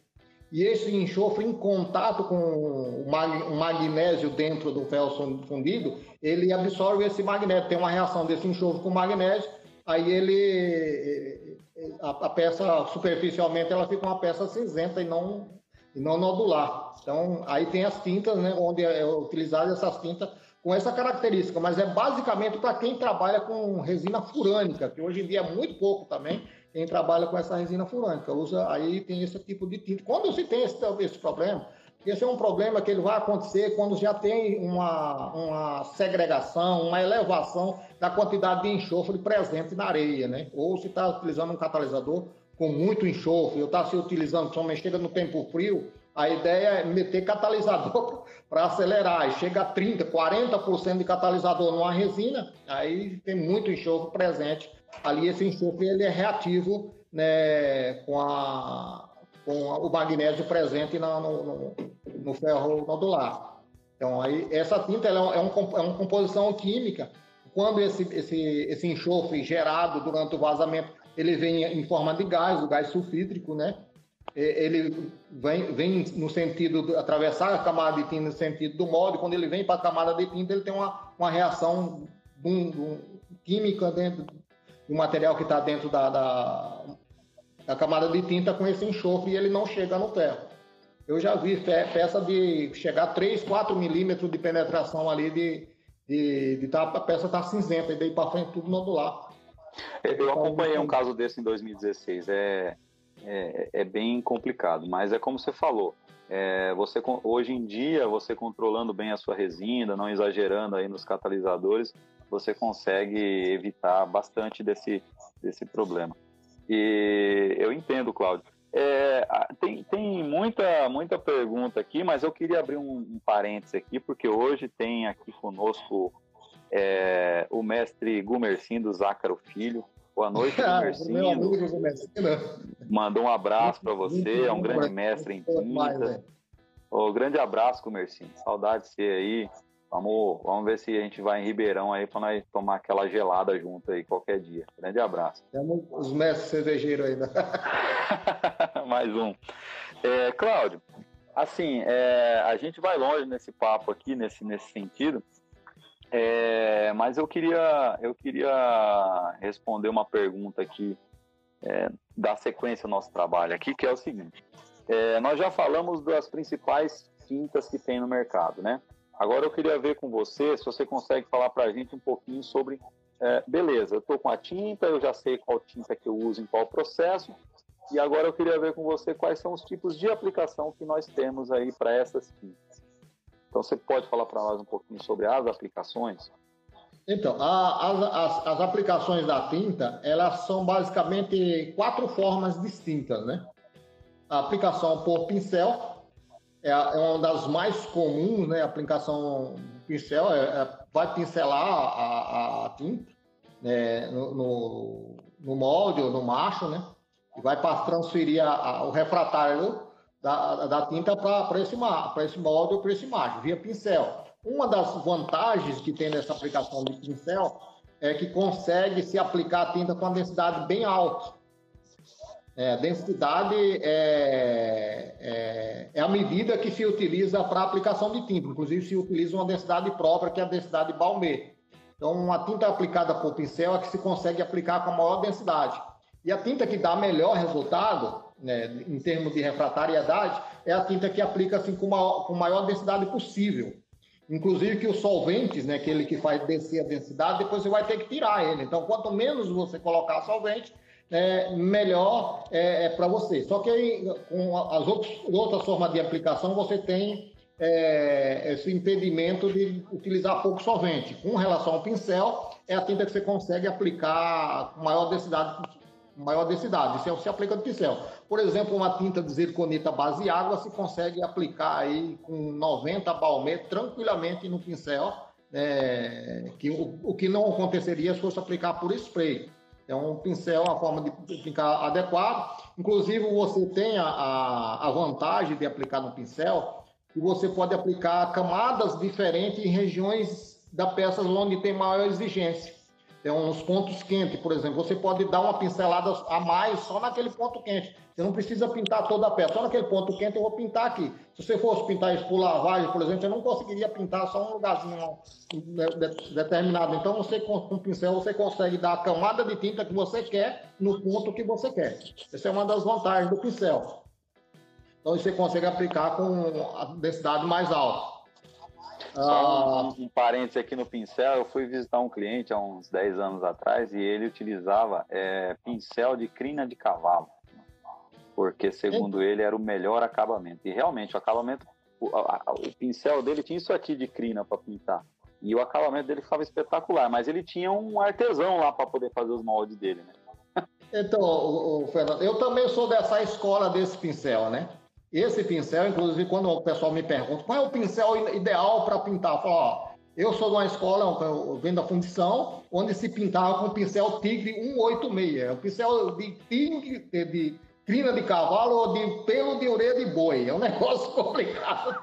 E esse enxofre, em contato com o magnésio dentro do ferro fundido, ele absorve esse magnésio. Tem uma reação desse enxofre com magnésio, aí ele. A, peça, superficialmente, ela fica uma peça cinzenta e não, e não nodular. Então, aí tem as tintas, né, onde é utilizada essas tintas com essa característica, mas é basicamente para quem trabalha com resina furânica, que hoje em dia é muito pouco também, quem trabalha com essa resina furânica. Usa, aí tem esse tipo de tinta. Quando se tem esse, esse problema, esse é um problema que ele vai acontecer quando já tem uma, uma segregação, uma elevação da quantidade de enxofre presente na areia, né? Ou se está utilizando um catalisador com muito enxofre, ou está se utilizando, somente chega no tempo frio, a ideia é meter catalisador [laughs] para acelerar. E chega a 30%, 40% de catalisador numa resina, aí tem muito enxofre presente ali esse enxofre ele é reativo né, com, a, com o magnésio presente na, no, no, no, ferro nodular. Então, aí, essa tinta ela é, um, é uma composição química. Quando esse, esse, esse enxofre gerado durante o vazamento ele vem em forma de gás, o gás sulfídrico, né? Ele vem, vem no sentido de atravessar a camada de tinta no sentido do molde. Quando ele vem para a camada de tinta, ele tem uma, uma reação química dentro o material que está dentro da, da, da, camada de tinta com esse enxofre e ele não chega no ferro. Eu já vi peça de chegar a 3, 4 milímetros de penetração ali de, de, de tá, a peça tá cinzenta e daí para frente tudo nodular. Eu acompanhei um caso desse em 2016. É, é, é bem complicado, mas é como você falou. É, você hoje em dia você controlando bem a sua resina, não exagerando aí nos catalisadores, você consegue evitar bastante desse, desse problema. E eu entendo, Cláudio. É, tem, tem muita, muita pergunta aqui, mas eu queria abrir um, um parênteses aqui, porque hoje tem aqui conosco é, o mestre Gumercindo do Zácaro Filho. Boa noite, Gumercindo. Meu amigo Mandou um abraço para você, é um grande mestre em tinta. Oh, grande abraço, Gumercindo. Saudade de você aí. Vamos, vamos ver se a gente vai em Ribeirão aí para nós tomar aquela gelada junto aí qualquer dia. Grande abraço. Temos os mestres cervejeiros ainda. [laughs] Mais um. É, Cláudio, assim, é, a gente vai longe nesse papo aqui, nesse, nesse sentido, é, mas eu queria, eu queria responder uma pergunta aqui, é, da sequência do nosso trabalho aqui, que é o seguinte. É, nós já falamos das principais tintas que tem no mercado, né? Agora eu queria ver com você se você consegue falar para a gente um pouquinho sobre, é, beleza, eu estou com a tinta, eu já sei qual tinta que eu uso em qual processo, e agora eu queria ver com você quais são os tipos de aplicação que nós temos aí para essas tintas. Então você pode falar para nós um pouquinho sobre as aplicações? Então, a, as, as, as, aplicações da tinta, elas são basicamente quatro formas distintas, né? A aplicação por pincel, é, é uma das mais comuns, né? A aplicação pincel é, é, vai pincelar a, a tinta né? no, no, no, molde ou no macho, né? E vai transferir a, a, o refratário da, da tinta para esse, esse molde ou para esse macho, via pincel. Uma das vantagens que tem nessa aplicação de pincel é que consegue se aplicar a tinta com uma densidade bem alta. É, densidade é, é, é, a medida que se utiliza para aplicação de tinta. Inclusive, se utiliza uma densidade própria, que é a densidade Balmer. Então, uma tinta aplicada por pincel é que se consegue aplicar com a maior densidade. E a tinta que dá melhor resultado, né, em termos de refratariedade, é a tinta que aplica assim, com, maior, com maior densidade possível. Inclusive que os solventes, né, aquele que faz descer a densidade, depois você vai ter que tirar ele. Então, quanto menos você colocar solvente, é, melhor é, é para você. Só que aí, com as outras, outras formas de aplicação, você tem é, esse impedimento de utilizar pouco solvente. Com relação ao pincel, é a tinta que você consegue aplicar com maior densidade, maior densidade. Isso se aplica no pincel. Por exemplo, uma tinta de zirconita base água se consegue aplicar aí com 90 balmê tranquilamente no pincel, é, que o, o que não aconteceria se fosse aplicar por spray. É um pincel, uma forma de ficar adequado. Inclusive, você tem a, a, vantagem de aplicar no pincel que você pode aplicar camadas diferentes em regiões da peça onde tem maior exigência. Então, nos pontos quentes, por exemplo, você pode dar uma pincelada a mais só naquele ponto quente. Você não precisa pintar toda a peça. Só naquele ponto quente eu vou pintar aqui. Se você fosse pintar isso por lavagem, por exemplo, você não conseguiria pintar só um lugarzinho determinado. Então, você com um pincel você consegue dar a camada de tinta que você quer no ponto que você quer. Essa é uma das vantagens do pincel. Então, você consegue aplicar com a densidade mais alta. Só um, ah. um, parênteses aqui no pincel, eu fui visitar um cliente há uns 10 anos atrás e ele utilizava é, pincel de crina de cavalo, porque segundo ele era o melhor acabamento. E realmente o acabamento, o, a, o pincel dele tinha isso aqui de crina para pintar. E o acabamento dele ficava espetacular, mas ele tinha um artesão lá para poder fazer os moldes dele, né? Então, o, o Fernando, eu também sou dessa escola desse pincel, né? Esse pincel, inclusive, quando o pessoal me pergunta qual é o pincel ideal para pintar, eu falo, ó, eu sou de uma escola, eu venho da fundição, onde se pintava com pincel Tigre 186. É o pincel de tigre, de crina de cavalo ou de pelo de orelha de boi. É um [laughs] negócio complicado.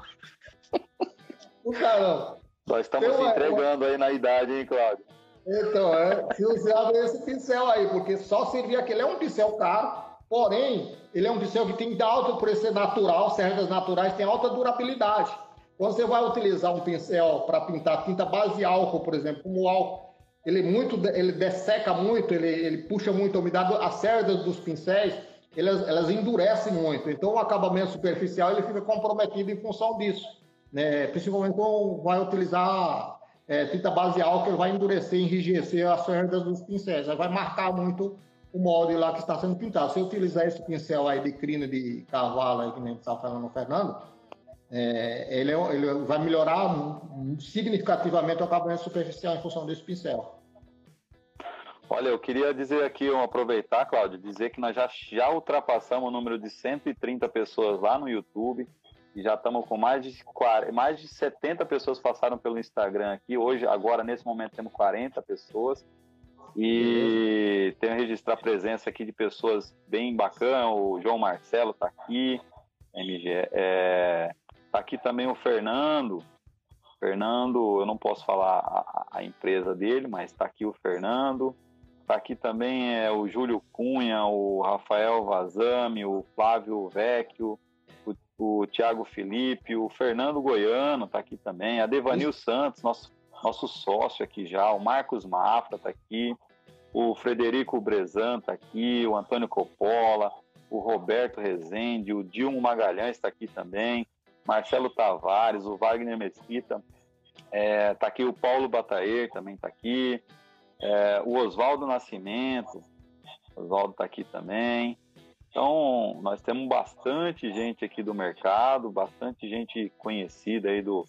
o caramba. Nós estamos então, se entregando é, aí na idade, hein, Cláudio? Então, é, se usava esse pincel aí, porque só servia aquele. É um pincel caro, Porém, ele é um pincel que tem alto por ser natural, cerdas naturais, tem alta durabilidade. Quando você vai utilizar um pincel para pintar tinta base álcool, por exemplo, como álcool, ele, muito, ele desseca muito, ele, ele puxa muito a umidade, as cerdas dos pincéis, elas, elas endurecem muito. Então, o acabamento superficial ele fica comprometido em função disso. Né? Principalmente quando vai utilizar é, tinta base álcool, ele vai endurecer, enrijecer as cerdas dos pincéis, vai marcar muito o molde lá que está sendo pintado. Se eu utilizar esse pincel aí de crina de cavalo, aí, que nem está falando o Fernando, é, ele, é ele, vai melhorar significativamente o acabamento superficial em função desse pincel. Olha, eu queria dizer aqui, aproveitar, Cláudio, dizer que nós já, já ultrapassamos o número de 130 pessoas lá no YouTube e já estamos com mais de 40, mais de 70 pessoas passaram pelo Instagram aqui. Hoje, agora, nesse momento, temos 40 pessoas. E tenho registrar a presença aqui de pessoas bem bacanas. O João Marcelo está aqui, MG. É, tá aqui também o Fernando. Fernando, eu não posso falar a, a empresa dele, mas está aqui o Fernando. Está aqui também é, o Júlio Cunha, o Rafael Vazami, o Flávio Vecchio, o, o Tiago Felipe, o Fernando Goiano está aqui também, a Devanil Santos, nosso, nosso sócio aqui já, o Marcos Mafra está aqui, o Frederico Brezan está aqui, o Antônio Coppola, o Roberto Rezende, o Dilmo Magalhães está aqui também, Marcelo Tavares, o Wagner Mesquita, está é, tá aqui o Paulo Bataer, também está aqui, é, o Oswaldo Nascimento, Oswaldo está aqui também. Então, nós temos bastante gente aqui do mercado, bastante gente conhecida aí do,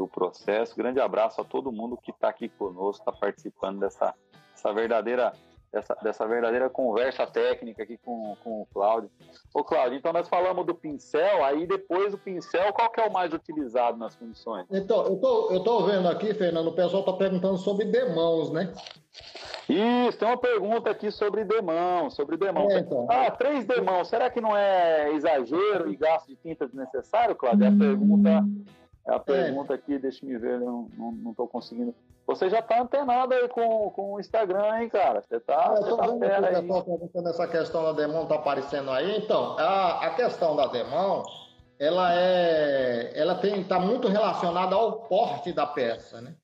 do processo. Grande abraço a todo mundo que está aqui conosco, está participando dessa, dessa verdadeira dessa, dessa verdadeira conversa técnica aqui com, com o Cláudio. Ô, Cláudio, então nós falamos do pincel, aí depois o pincel, qual que é o mais utilizado nas funções? Então, eu tô, eu tô vendo aqui, Fernando, o pessoal está perguntando sobre demãos, né? Isso, tem uma pergunta aqui sobre demão, sobre demão. É, então. Ah, três demãos, será que não é exagero e gasto de tinta desnecessário, Cláudio? É a pergunta, é a é. pergunta aqui, deixa me ver, eu não estou conseguindo. Você já está antenado aí com, com o Instagram, hein, cara? Você está. Eu estou tá vendo que o pessoal perguntando essa questão da demão está aparecendo aí. Então, a, a questão da demão, ela é, ela tem, está muito relacionada ao porte da peça, né?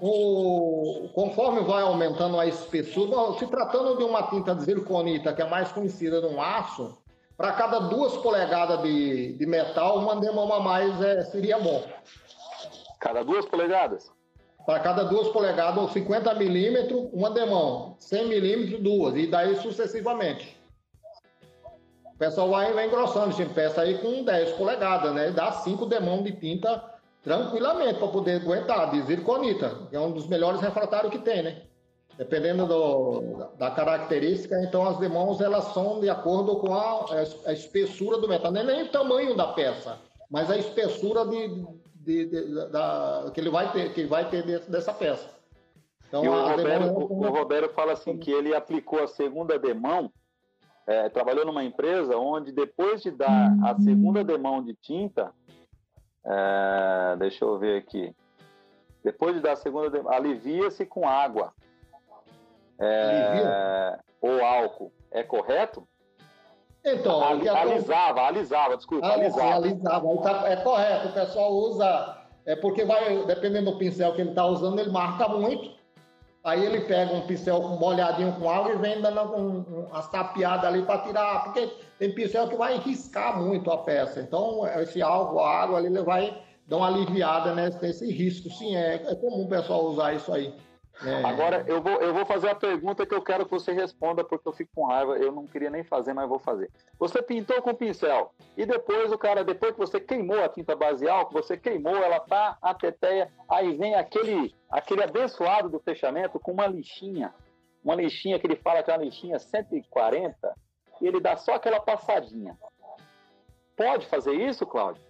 O, conforme vai aumentando a espessura, se tratando de uma tinta de zirconita, que é mais conhecida no aço, para cada duas polegadas de, de metal, uma demão a mais é, seria bom. Cada duas polegadas? Para cada duas polegadas, 50 milímetros, uma demão. 100 milímetros, duas. E daí sucessivamente. O pessoal vai, vai engrossando, gente. Peça aí com 10 polegadas, né? Dá 5 demão de tinta tranquilamente para poder aguentar, de zirconita, que é um dos melhores refratários que tem, né? Dependendo do, da característica, então as demãos elas são de acordo com a, a espessura do metal, não é nem o tamanho da peça, mas a espessura de, de, de, da, que ele vai ter, que vai ter dessa peça. Então, e o Roberto, o, o Roberto fala assim que ele aplicou a segunda demão, é, trabalhou numa empresa onde depois de dar a segunda demão de tinta, é, deixa eu ver aqui. Depois de dar a segunda, alivia-se com água. É, ou álcool. É correto? Então, Ali, alisava, alisava, desculpa, ah, alisava. alisava. Tá, é correto, o pessoal usa, é porque vai, dependendo do pincel que ele está usando, ele marca muito. Aí ele pega um pincel molhadinho com água e vem dando um, umas tapeadas ali para tirar, porque tem pincel que vai riscar muito a peça. Então, esse álcool, a água ali, ele vai dar uma aliviada nesse risco. Sim, é, é comum o pessoal usar isso aí. É. Agora, eu vou, eu vou fazer a pergunta que eu quero que você responda, porque eu fico com raiva. Eu não queria nem fazer, mas vou fazer. Você pintou com pincel e depois o cara, depois que você queimou a tinta base álcool, você queimou, ela tá a teteia, aí vem aquele, aquele abençoado do fechamento com uma lixinha. Uma lixinha que ele fala que é uma lixinha 140, e ele dá só aquela passadinha. Pode fazer isso, Cláudio?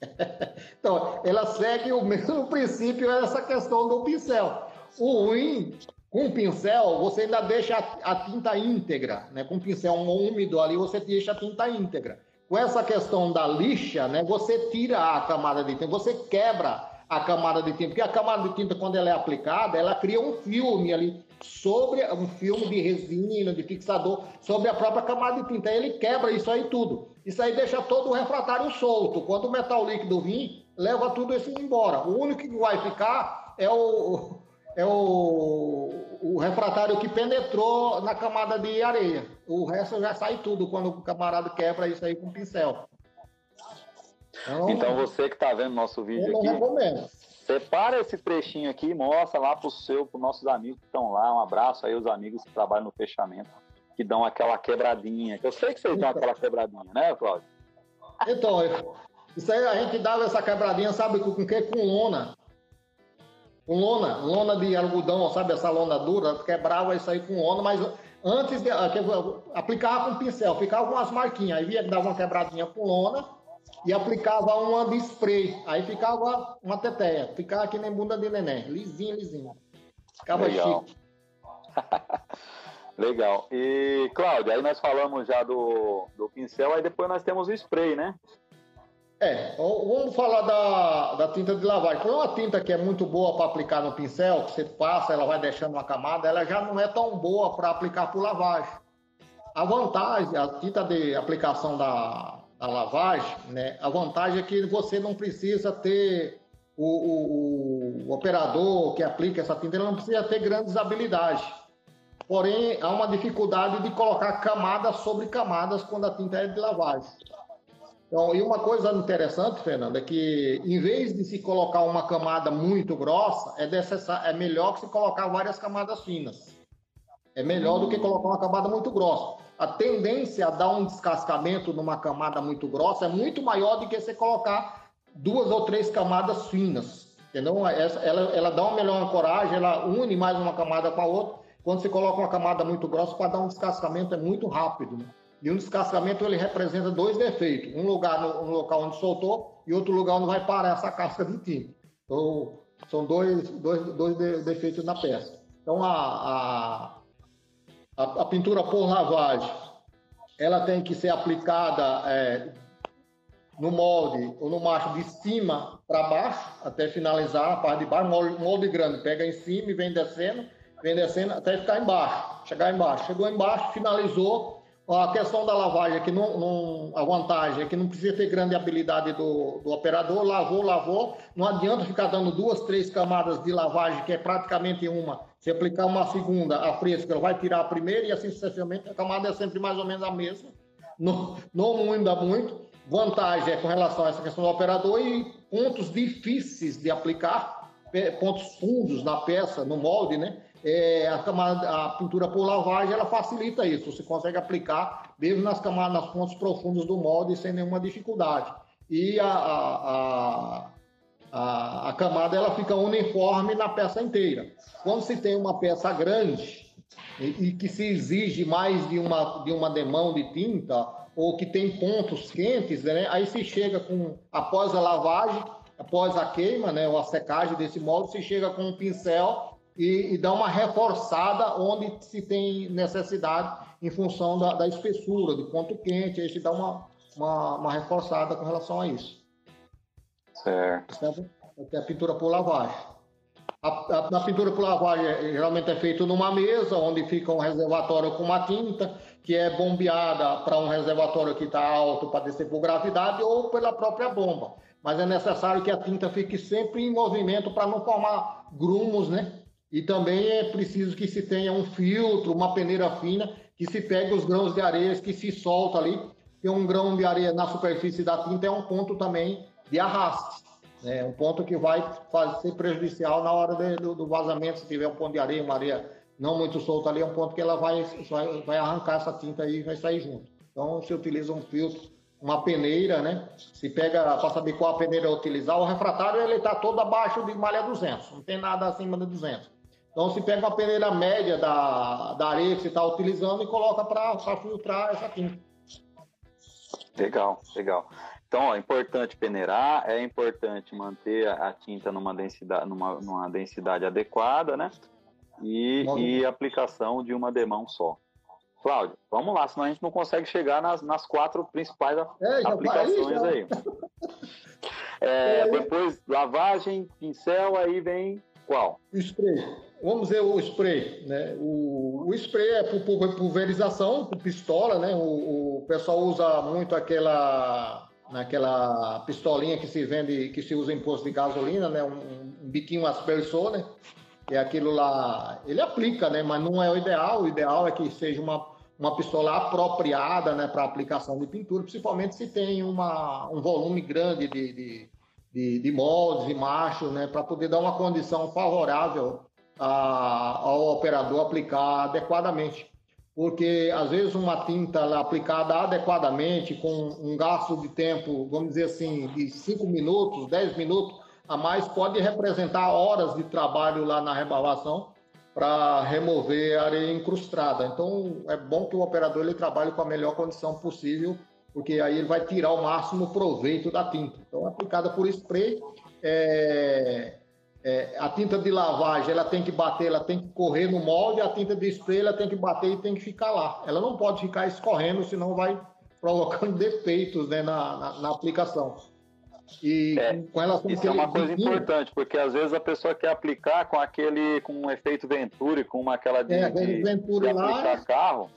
[laughs] então, ela segue o mesmo princípio, essa questão do pincel. O ruim, com o pincel, você ainda deixa a, tinta íntegra, né? Com o pincel úmido ali, você deixa a tinta íntegra. Com essa questão da lixa, né? Você tira a camada de tinta, você quebra a camada de tinta, porque a camada de tinta, quando ela é aplicada, ela cria um filme ali sobre um filme de resina, de fixador, sobre a própria camada de tinta. Aí ele quebra isso aí tudo. Isso aí deixa todo o refratário solto. Quando o metal líquido vir, leva tudo isso embora. O único que vai ficar é o, é o, o refratário que penetrou na camada de areia. O resto já sai tudo quando o camarada quebra isso aí com pincel. Então, então você que está vendo nosso vídeo eu aqui, recomendo. separa esse trechinho aqui e mostra lá para o seu, para os nossos amigos que estão lá. Um abraço aí os amigos que trabalham no fechamento, que dão aquela quebradinha. Eu sei que vocês dão aquela quebradinha, né, Cláudio? Então, isso aí a gente dava essa quebradinha, sabe com o que? Com lona. Com lona, lona de algodão, sabe essa lona dura, quebrava isso aí com lona, mas antes de aplicava com pincel, ficava com umas marquinhas, aí via que dava uma quebradinha com lona e aplicava uma de spray, aí ficava uma teteia, ficava aqui nem bunda de neném, lisinho, lisinho. Ficava Legal. chique. [laughs] Legal. E, Cláudio, aí nós falamos já do, do pincel, aí depois nós temos o spray, né? É, vamos falar da, da tinta de lavagem. Quando é uma tinta que é muito boa para aplicar no pincel, que você passa, ela vai deixando uma camada, ela já não é tão boa para aplicar por lavagem. A vantagem, a tinta de aplicação da, da lavagem, né? A vantagem é que você não precisa ter o, o, o operador que aplica essa tinta, ele não precisa ter grandes habilidades. Porém, há uma dificuldade de colocar camadas sobre camadas quando a tinta é de lavagem. Então, e uma coisa interessante, Fernando, é que em vez de se colocar uma camada muito grossa, é, é melhor que se colocar várias camadas finas. É melhor do que colocar uma camada muito grossa. A tendência a dar um descascamento numa camada muito grossa é muito maior do que você colocar duas ou três camadas finas. Entendeu? Essa, ela, ela dá uma melhor ancoragem, ela une mais uma camada com a outra. Quando você coloca uma camada muito grossa, para dar um descascamento é muito rápido. Né? E um descascamento ele representa dois defeitos: um lugar no um local onde soltou e outro lugar onde vai parar essa casca de tinta. Então, são dois, dois, dois defeitos na peça. Então, a, a, a, pintura por lavagem ela tem que ser aplicada é, no molde ou no macho de cima para baixo, até finalizar a parte de baixo. Molde, molde grande, pega em cima e vem descendo, vem descendo até ficar embaixo, chegar embaixo. Chegou embaixo, finalizou a questão da lavagem, que não, não, a vantagem é que não precisa ter grande habilidade do, do, operador, lavou, lavou, não adianta ficar dando duas, três camadas de lavagem, que é praticamente uma. Se aplicar uma segunda, a fresca, vai tirar a primeira e assim sucessivamente, a camada é sempre mais ou menos a mesma, não, não muda muito. Vantagem é com relação a essa questão do operador e pontos difíceis de aplicar, pontos fundos na peça, no molde, né? É, a, camada, a pintura por lavagem ela facilita isso. Você consegue aplicar mesmo nas camadas, nas pontos profundos do molde sem nenhuma dificuldade. E a, a, a, a, camada ela fica uniforme na peça inteira. Quando se tem uma peça grande e, e, que se exige mais de uma, de uma demão de tinta ou que tem pontos quentes, né, aí se chega com após a lavagem, após a queima, né, ou a secagem desse molde, se chega com um pincel e, e dá uma reforçada onde se tem necessidade em função da, da espessura, de ponto quente, aí se dá uma, uma, uma reforçada com relação a isso. Certo. certo? É a pintura por lavagem. A, a, a, pintura por lavagem é, geralmente é feita numa mesa, onde fica um reservatório com uma tinta, que é bombeada para um reservatório que está alto para descer por gravidade ou pela própria bomba. Mas é necessário que a tinta fique sempre em movimento para não formar grumos, né? E também é preciso que se tenha um filtro, uma peneira fina, que se pegue os grãos de areia que se solta ali, porque um grão de areia na superfície da tinta é um ponto também de arraste. É um ponto que vai fazer, ser prejudicial na hora de, do, do, vazamento, se tiver um ponto de areia, uma areia não muito solta ali, é um ponto que ela vai, vai, vai arrancar essa tinta aí e vai sair junto. Então, se utiliza um filtro, uma peneira, né? Se pega, para saber qual a peneira utilizar, o refratário ele está todo abaixo de malha 200, não tem nada acima de 200. Então, se pega uma peneira média da, da areia que você está utilizando e coloca para filtrar essa tinta. Legal, legal. Então, ó, é importante peneirar, é importante manter a tinta numa densidade, numa, numa densidade adequada, né? E, e aplicação de uma demão só. Cláudio, vamos lá, senão a gente não consegue chegar nas, nas quatro principais é, aplicações aí. aí. [laughs] É, é, depois, lavagem, pincel, aí vem qual? Spray vamos ver o spray, né? O, o spray é por pulverização, por pistola, né? O, o pessoal usa muito aquela naquela pistolinha que se vende, que se usa em posto de gasolina, né? Um, um biquinho aspersor, né? E aquilo lá, ele aplica, né? Mas não é o ideal. O ideal é que seja uma uma pistola apropriada, né, para aplicação de pintura, principalmente se tem uma, um volume grande de, de, de, de moldes e machos, né, para poder dar uma condição favorável a, ao operador aplicar adequadamente. Porque, às vezes, uma tinta aplicada adequadamente, com um gasto de tempo, vamos dizer assim, de 5 minutos, 10 minutos, a mais pode representar horas de trabalho lá na rebarbação para remover areia incrustada. Então, é bom que o operador ele trabalhe com a melhor condição possível, porque aí ele vai tirar o máximo proveito da tinta. Então, aplicada por spray, é, é, a tinta de lavagem ela tem que bater, ela tem que correr no molde, a tinta de spray ela tem que bater e tem que ficar lá. Ela não pode ficar escorrendo, senão vai provocando [laughs] defeitos né, na, na, na aplicação. E é, com relação isso é uma coisa biquinho, importante, porque às vezes a pessoa quer aplicar com aquele, com um efeito Venturi, com uma, aquela de, é, de, Venturi de aplicar lá, carro,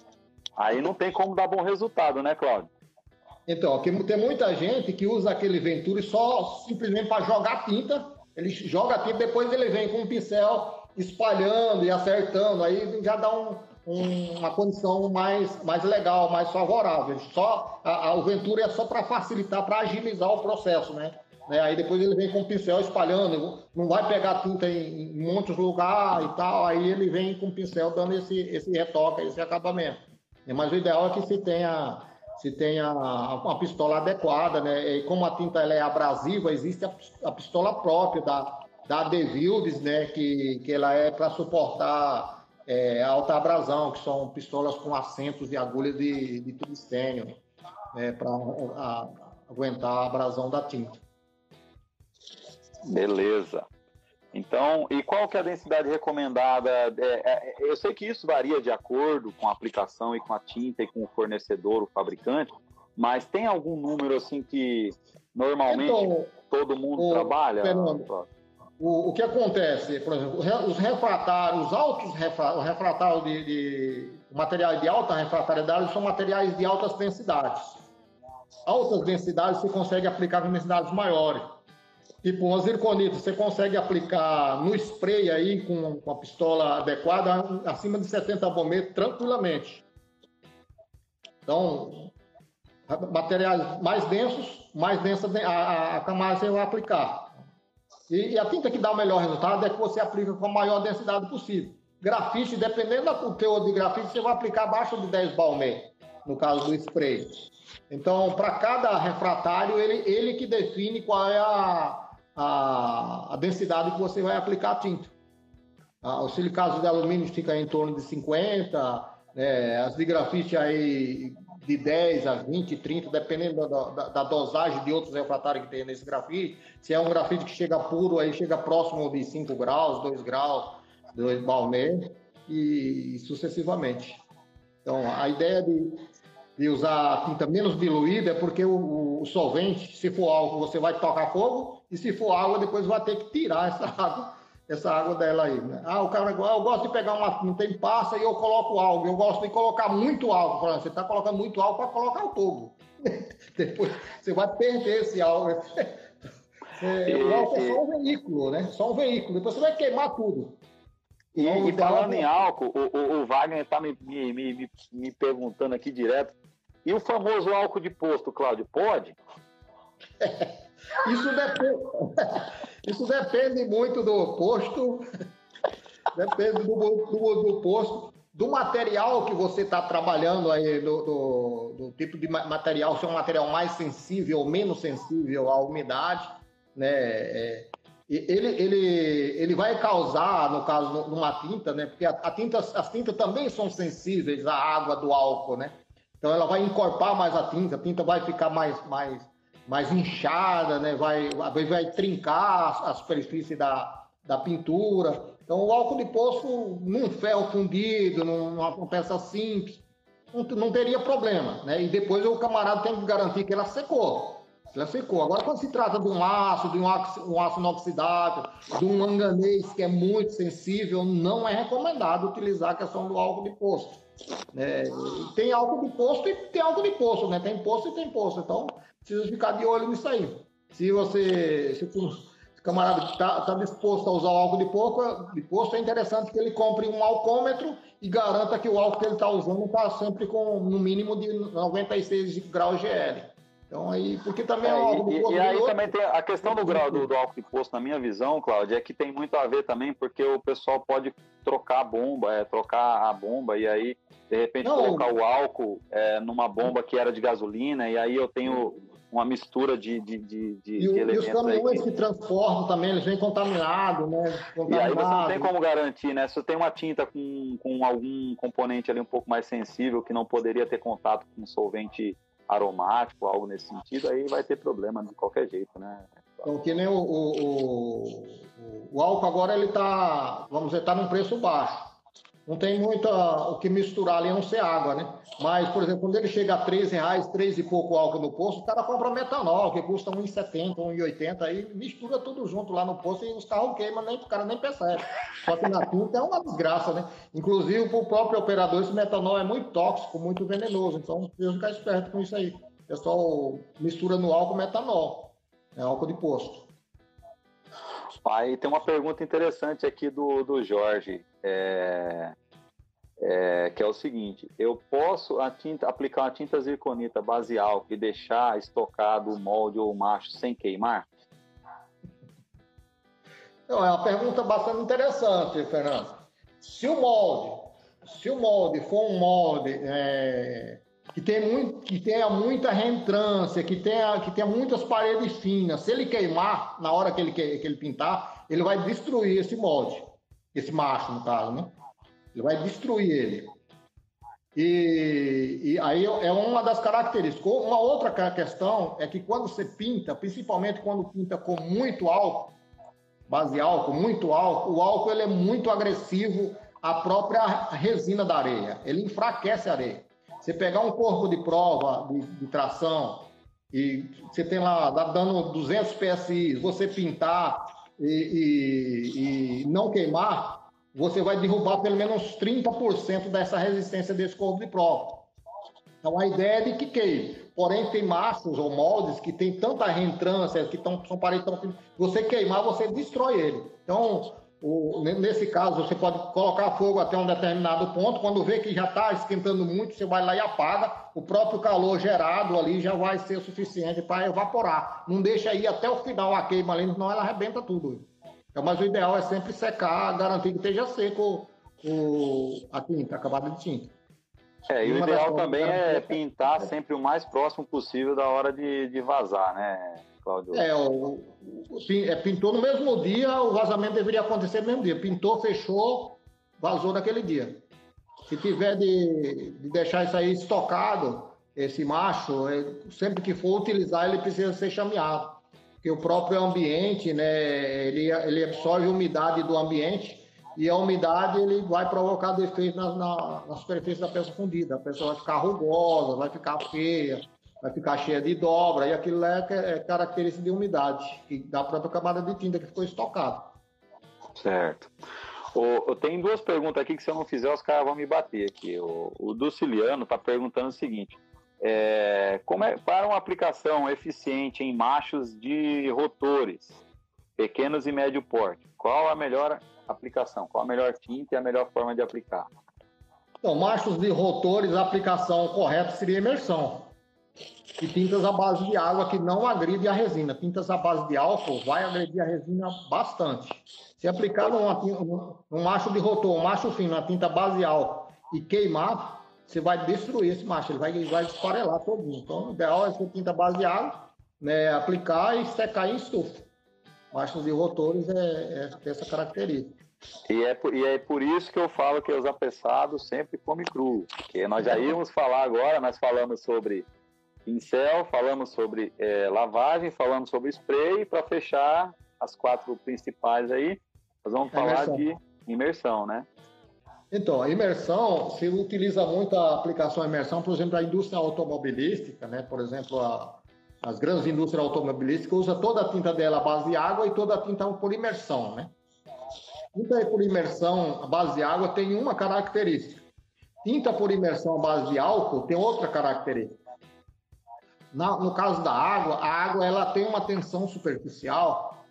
aí não tem como dar bom resultado, né, Cláudio? Então, tem muita gente que usa aquele Venturi só simplesmente para jogar tinta. Ele joga a tinta, depois ele vem com um pincel espalhando e acertando, aí já dá um, um, uma condição mais, mais legal, mais favorável. Só a, a, o Venturi é só para facilitar, para agilizar o processo, né? né? Aí depois ele vem com o pincel espalhando, não vai pegar tinta em, em muitos lugares e tal, aí ele vem com o pincel dando esse, esse retoque, esse acabamento. Mas o ideal é que se tenha se tenha uma pistola adequada, né? E como a tinta ela é abrasiva, existe a, a pistola própria da, da Devildes, né? Que, que ela é para suportar é, alta abrasão, que são pistolas com assentos e agulhas de, de tungstênio, né? Para aguentar a abrasão da tinta. Beleza. Então, e qual que é a densidade recomendada? É, é, eu sei que isso varia de acordo com a aplicação e com a tinta e com o fornecedor, o fabricante, mas tem algum número assim que normalmente então, todo mundo o, trabalha? Fernando, o, o, que acontece, por exemplo, os refratários, os altos refratários de, de materiais de alta refratariedade são materiais de altas densidades. Altas densidades se consegue aplicar com densidades maiores. Tipo, um zirconito, você consegue aplicar no spray aí com, a pistola adequada acima de 70 bombeiros tranquilamente. Então, materiais mais densos, mais densa a, a, camada você vai aplicar. E, e, a tinta que dá o melhor resultado é que você aplica com a maior densidade possível. Grafite, dependendo do teor de grafite, você vai aplicar abaixo de 10 balmê, no caso do spray. Então, para cada refratário, ele, ele que define qual é a, a, a densidade que você vai aplicar a tinta. Ah, o silicato de alumínio fica em torno de 50, né, as de grafite aí de 10 a 20, 30, dependendo da, da, da, dosagem de outros refratários que tem nesse grafite. Se é um grafite que chega puro, aí chega próximo de 5 graus, 2 graus, 2 balmê e, e sucessivamente. Então, a ideia de, de usar a tinta menos diluída é porque o, o solvente, se for álcool, você vai tocar fogo, e se for água, depois vai ter que tirar [laughs] essa água, essa água dela aí. Né? Ah, o cara, eu gosto de pegar uma, não tem passa e eu coloco álcool. Eu gosto de colocar muito álcool. Você está colocando muito álcool para colocar o todo. [laughs] depois você vai perder esse álcool. [laughs] É, o álcool é só um veículo, né? Só um veículo. Depois você vai queimar tudo. E, e falando em álcool, o, o, o Wagner está me, me, me, me perguntando aqui direto. E o famoso álcool de posto, Cláudio, pode? [laughs] Isso depende, [laughs] isso depende muito do posto, [laughs] depende do, do, do posto, do material que você está trabalhando aí, do, do, do, tipo de material, se é um material mais sensível ou menos sensível à umidade, né? É, ele, ele, ele vai causar, no caso, numa tinta, né? Porque a, a tinta, as tintas também são sensíveis à água do álcool, né? Então ela vai encorpar mais a tinta, a tinta vai ficar mais, mais, mais inchada, né? vai, vai trincar a superfície da, da pintura. Então, o álcool de poço, num ferro fundido, numa peça simples, não, não teria problema. Né? E depois o camarada tem que garantir que ela secou. Ela secou. Agora, quando se trata de um aço, de um aço, um aço inoxidável, de um manganês que é muito sensível, não é recomendado utilizar a questão do álcool de poço. É, tem álcool de poço e tem álcool de poço, né? Tem poço e tem poço. Então, precisa ficar de olho nisso aí. Se você, se o camarada está tá disposto a usar o álcool de, pouco, de posto, é interessante que ele compre um alcômetro e garanta que o álcool que ele está usando está sempre com no mínimo de 96 graus GL. Então aí, porque também é, é álcool e, e aí outro, também tem a questão do grau do, do, álcool de posto, na minha visão, Cláudio, é que tem muito a ver também, porque o pessoal pode trocar a bomba, é, trocar a bomba e aí de repente Não, colocar o álcool é, numa bomba que era de gasolina e aí eu tenho uma mistura de, de, de, de, e, de elementos. E os caminhões que transportam também, eles vêm contaminados, né? Contaminado. E aí você não tem como garantir, né? Se você tem uma tinta com, com algum componente ali um pouco mais sensível, que não poderia ter contato com solvente aromático, algo nesse sentido, aí vai ter problema de qualquer jeito, né? Então, que nem o, o, o, o álcool agora, ele está, vamos dizer, está num preço baixo não tem muito o que misturar ali, a não ser água, né? Mas, por exemplo, quando ele chega a 13 reais, 3 e pouco álcool no posto, o cara compra metanol, que custa 1,70, 1,80, aí mistura tudo junto lá no posto e os carros queimam, nem, o cara nem percebe. Só que na tinta é uma desgraça, né? Inclusive, para o próprio operador, esse metanol é muito tóxico, muito venenoso, então precisa ficar esperto com isso aí. O pessoal mistura no álcool metanol, é álcool de posto. Aí tem uma pergunta interessante aqui do, do Jorge. É, é, que é o seguinte: eu posso tinta, aplicar uma tinta zirconita álcool e deixar estocado o molde ou o macho sem queimar? Não, é uma pergunta bastante interessante, Fernando. Se o molde, se o molde for um molde é, que, tem muito, que tenha muita reentrância, que tenha, que tenha muitas paredes finas, se ele queimar na hora que ele, que ele pintar, ele vai destruir esse molde, esse macho, no caso, né? Ele vai destruir ele. E, e, aí é uma das características. Uma outra questão é que quando você pinta, principalmente quando pinta com muito álcool, base álcool, muito álcool, o álcool ele é muito agressivo à própria resina da areia. Ele enfraquece a areia. Você pegar um corpo de prova de, de tração e você tem lá dando 200 PSI, você pintar e, e, e não queimar, você vai derrubar pelo menos 30% dessa resistência desse corpo de prova. Então a ideia é de que queime. Porém, tem machos ou moldes que tem tanta reentrância, que tão, são finas, você queimar, você destrói ele. Então, o, nesse caso, você pode colocar fogo até um determinado ponto, quando vê que já está esquentando muito, você vai lá e apaga, o próprio calor gerado ali já vai ser o suficiente para evaporar. Não deixa ir até o final a queima ali, senão ela arrebenta tudo. Então, mas o ideal é sempre secar, garantir que esteja seco o, a tinta, a camada de tinta. É, e o ideal também é pintar sempre o mais próximo possível da hora de, de vazar, né, Cláudio? É, o, o, é, pintou no mesmo dia, o vazamento deveria acontecer no mesmo dia. Pintou, fechou, vazou naquele dia. Se tiver de, de deixar isso aí estocado, esse macho, é, sempre que for utilizar, ele precisa ser chameado que o próprio ambiente, né, ele, ele absorve umidade do ambiente e a umidade ele vai provocar defeito na, na, na superfície da peça fundida. A pessoa vai ficar rugosa, vai ficar feia, vai ficar cheia de dobra, e aquilo é, é característica de umidade, que da própria camada de tinta que ficou estocada. Certo. O, eu tenho duas perguntas aqui que se eu não fizer, os caras vão me bater aqui. O, o Duciliano está perguntando o seguinte: é, como é, para uma aplicação eficiente em machos de rotores, pequenos e médio porte, qual a melhor aplicação? Qual a melhor tinta e a melhor forma de aplicar? Então, machos de rotores, a aplicação correta seria imersão. E tintas à base de água que não agride a resina. Tintas à base de álcool vai agredir a resina bastante. Se aplicar num, num macho de rotor, um macho fino, uma tinta base de álcool e queimar, você vai destruir esse macho, ele vai, vai esfarelar todinho. Então, o ideal é você tinta baseado, né, aplicar e secar em estufa. Machos e rotores é, é essa característica. E é, por, e é por isso que eu falo que os apessados sempre come cru. Porque nós já [laughs] íamos falar agora, nós falamos sobre pincel, falamos sobre é, lavagem, falamos sobre spray, para fechar as quatro principais aí, nós vamos falar de imersão, né? Então, a imersão, se utiliza muito a aplicação imersão, por exemplo, a indústria automobilística, né? Por exemplo, a, as grandes indústrias automobilísticas usa toda a tinta dela à base de água e toda a tinta por imersão, né? Tinta por imersão à base de água tem uma característica. Tinta por imersão à base de álcool tem outra característica. Na, no caso da água, a água ela tem uma tensão superficial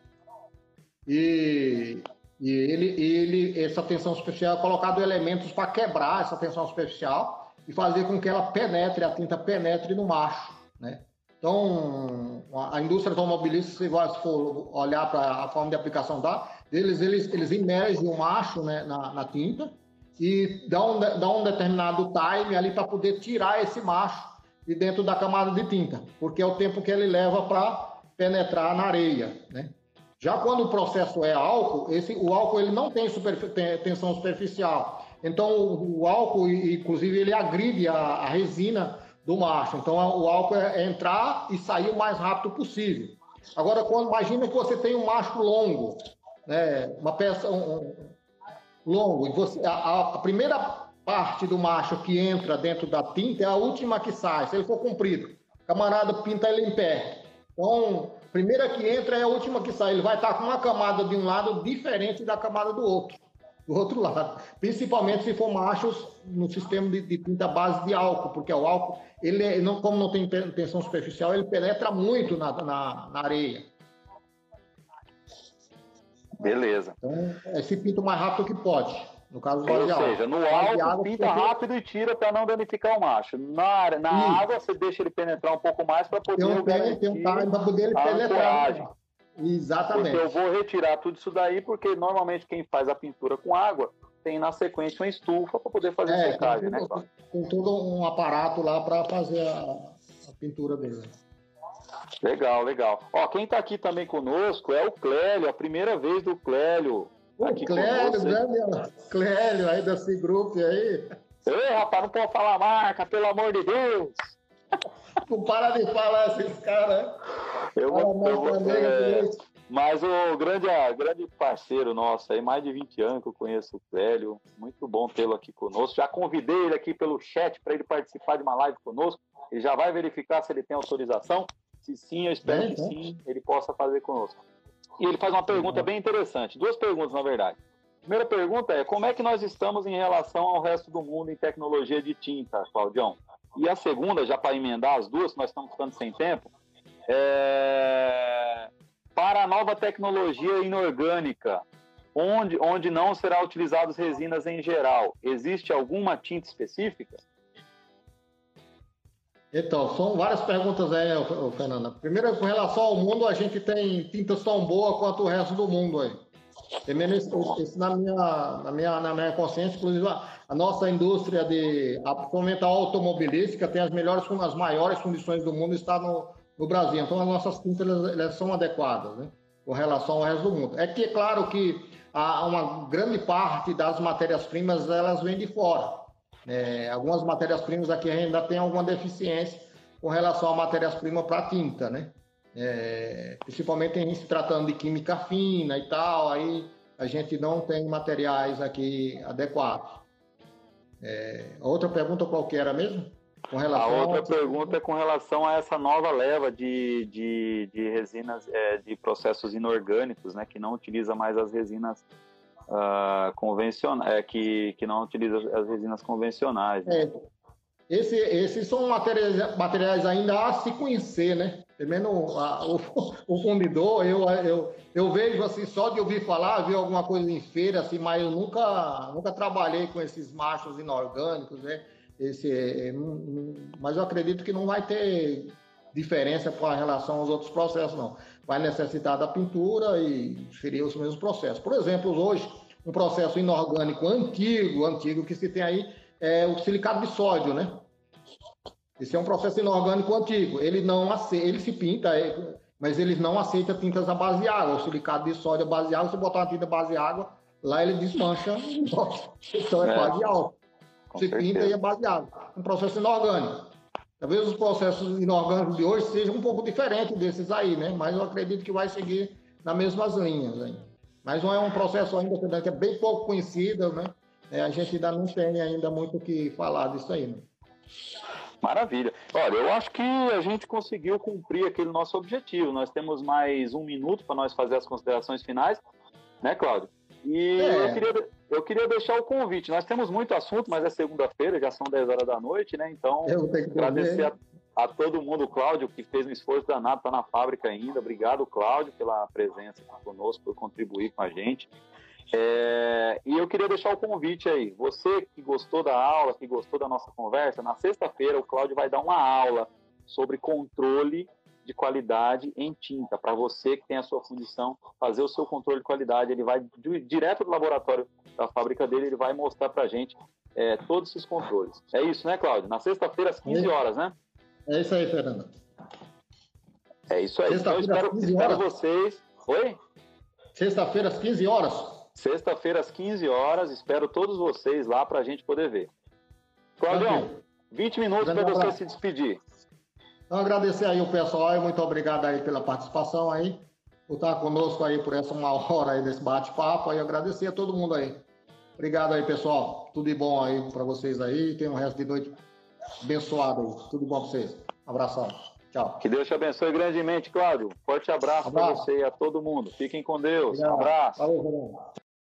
e e ele, ele, essa tensão superficial é colocado elementos para quebrar essa tensão superficial e fazer com que ela penetre, a tinta penetre no macho, né? Então, a indústria automobilística, se for olhar para a forma de aplicação da, eles, eles, eles imergem o macho né, na, na tinta e um, dá um determinado time ali para poder tirar esse macho de dentro da camada de tinta, porque é o tempo que ele leva para penetrar na areia, né? Já quando o processo é álcool, esse, o álcool ele não tem, tem tensão superficial. Então, o, o, álcool, inclusive, ele agride a, a, resina do macho. Então, o álcool é, é entrar e sair o mais rápido possível. Agora, quando imagina que você tem um macho longo, né, uma peça um, um, longo, e você, a, a, primeira parte do macho que entra dentro da tinta é a última que sai, se ele for comprido. Camarada pinta ele em pé. Então, primeira que entra é a última que sai. Ele vai estar com uma camada de um lado diferente da camada do outro, do outro lado. Principalmente se for machos no sistema de, de tinta base de álcool, porque o álcool, ele não, como não tem tensão superficial, ele penetra muito na, na, na areia. Beleza. Então, se pinta o mais rápido que pode. No caso do Ou seja, no álcool pinta rápido e tira para não danificar o macho. Na, na água você deixa ele penetrar um pouco mais para poder tem um, garantir tem um time para poder ele penetrar. Né? Exatamente. Porque eu vou retirar tudo isso daí porque normalmente quem faz a pintura com água tem na sequência uma estufa para poder fazer é, secagem, tem, né? Tem todo um aparato lá para fazer a, a pintura dele. Legal, legal. Ó, quem está aqui também conosco é o Clélio, a primeira vez do Clélio. Aqui Clélio, né, Clélio aí desse grupo aí. Ei, rapaz, não pode falar marca, pelo amor de Deus. Não para de falar esses caras. Eu, vou, eu vou, é, mas o grande, grande parceiro nosso aí, mais de 20 anos que eu conheço o Clélio, muito bom tê-lo aqui conosco. Já convidei ele aqui pelo chat para ele participar de uma live conosco. Ele já vai verificar se ele tem autorização. Se sim, eu espero é, que é. sim, ele possa fazer conosco. E ele faz uma pergunta bem interessante, duas perguntas na verdade. A primeira pergunta é: como é que nós estamos em relação ao resto do mundo em tecnologia de tinta, Claudião? E a segunda, já para emendar as duas, nós estamos ficando sem tempo, é... para a nova tecnologia inorgânica, onde, onde não será utilizadas resinas em geral, existe alguma tinta específica? Então, são várias perguntas aí, Fernanda. Primeiro, com relação ao mundo, a gente tem tintas tão boas quanto o resto do mundo aí. Primeiro, isso na minha, na, minha, na minha consciência, inclusive a, a nossa indústria de fomental automobilística tem as melhores, as maiores condições do mundo está no, no Brasil. Então, as nossas tintas elas, elas são adequadas, né? Com relação ao resto do mundo. É que, é claro que a, uma grande parte das matérias-primas elas vêm de fora. É, algumas matérias-primas aqui ainda tem alguma deficiência com relação a matérias-primas para tinta, né? É, principalmente em se tratando de química fina e tal, aí a gente não tem materiais aqui adequados. É, outra pergunta qual que era mesmo? Com relação a outra a... pergunta é com relação a essa nova leva de, de, de resinas, é, de processos inorgânicos, né, que não utiliza mais as resinas uh, ah, convencionais, é, que, que não utiliza as resinas convencionais. Né? É. Esse, esses são materiais, materiais ainda a se conhecer, né? Pelo menos o, o fundidor, eu, eu, eu vejo assim, só de ouvir falar, ver alguma coisa em feira, assim, mas eu nunca, nunca trabalhei com esses machos inorgânicos, né? Esse, é, é, mas eu acredito que não vai ter diferença com relação aos outros processos, não. Vai necessitar da pintura e seria os mesmos processos. Por exemplo, hoje, um processo inorgânico antigo, antigo que se tem aí, é o silicado de sódio, né? Esse é um processo inorgânico antigo. Ele não aceita, ele se pinta, é, mas ele não aceita tintas à base de água. O silicado de sódio à base de água, se botar uma tinta à base de água, lá ele desmancha. Então é, é. base de álcool. Se pinta e é base de água. Um processo inorgânico. Talvez os processos inorgânicos de hoje sejam um pouco diferentes desses aí, né? Mas eu acredito que vai seguir nas mesmas linhas ainda. Mas não é um processo ainda que é bem pouco conhecido, né? É, a gente ainda não tem ainda muito o que falar disso aí, né? Maravilha. Olha, eu acho que a gente conseguiu cumprir aquele nosso objetivo. Nós temos mais um minuto para nós fazer as considerações finais, né, Cláudio? E é. eu, queria, eu queria deixar o convite. Nós temos muito assunto, mas é segunda-feira, já são 10 horas da noite, né? Então, agradecer a, a, todo mundo, Cláudio, que fez um esforço danado, está na fábrica ainda. Obrigado, Cláudio, pela presença conosco, por contribuir com a gente. É, e eu queria deixar o convite aí. Você que gostou da aula, que gostou da nossa conversa, na sexta-feira o Cláudio vai dar uma aula sobre controle de qualidade em tinta. Para você que tem a sua fundição, fazer o seu controle de qualidade, ele vai direto do laboratório da fábrica dele, ele vai mostrar para a gente é, todos esses controles. É isso, né, Cláudio? Na sexta-feira, às 15 horas, né? É isso aí, Fernando. É isso aí. Então, eu espero, espero vocês. Oi? Sexta-feira às 15 horas. Sexta-feira às 15 horas. Espero todos vocês lá para a gente poder ver. Claudião, 20 minutos para você se despedir. Então, agradecer aí o pessoal e muito obrigado aí pela participação aí, por estar conosco aí por essa uma hora aí desse bate-papo aí, agradecer a todo mundo aí. Obrigado aí, pessoal. Tudo de bom aí para vocês aí. Tenham um resto de noite abençoado aí. Tudo bom para vocês. Abração. Tchau. Que Deus te abençoe grandemente, Cláudio. Forte abraço, abraço. para você e a todo mundo. Fiquem com Deus. Obrigado. Abraço. Valeu,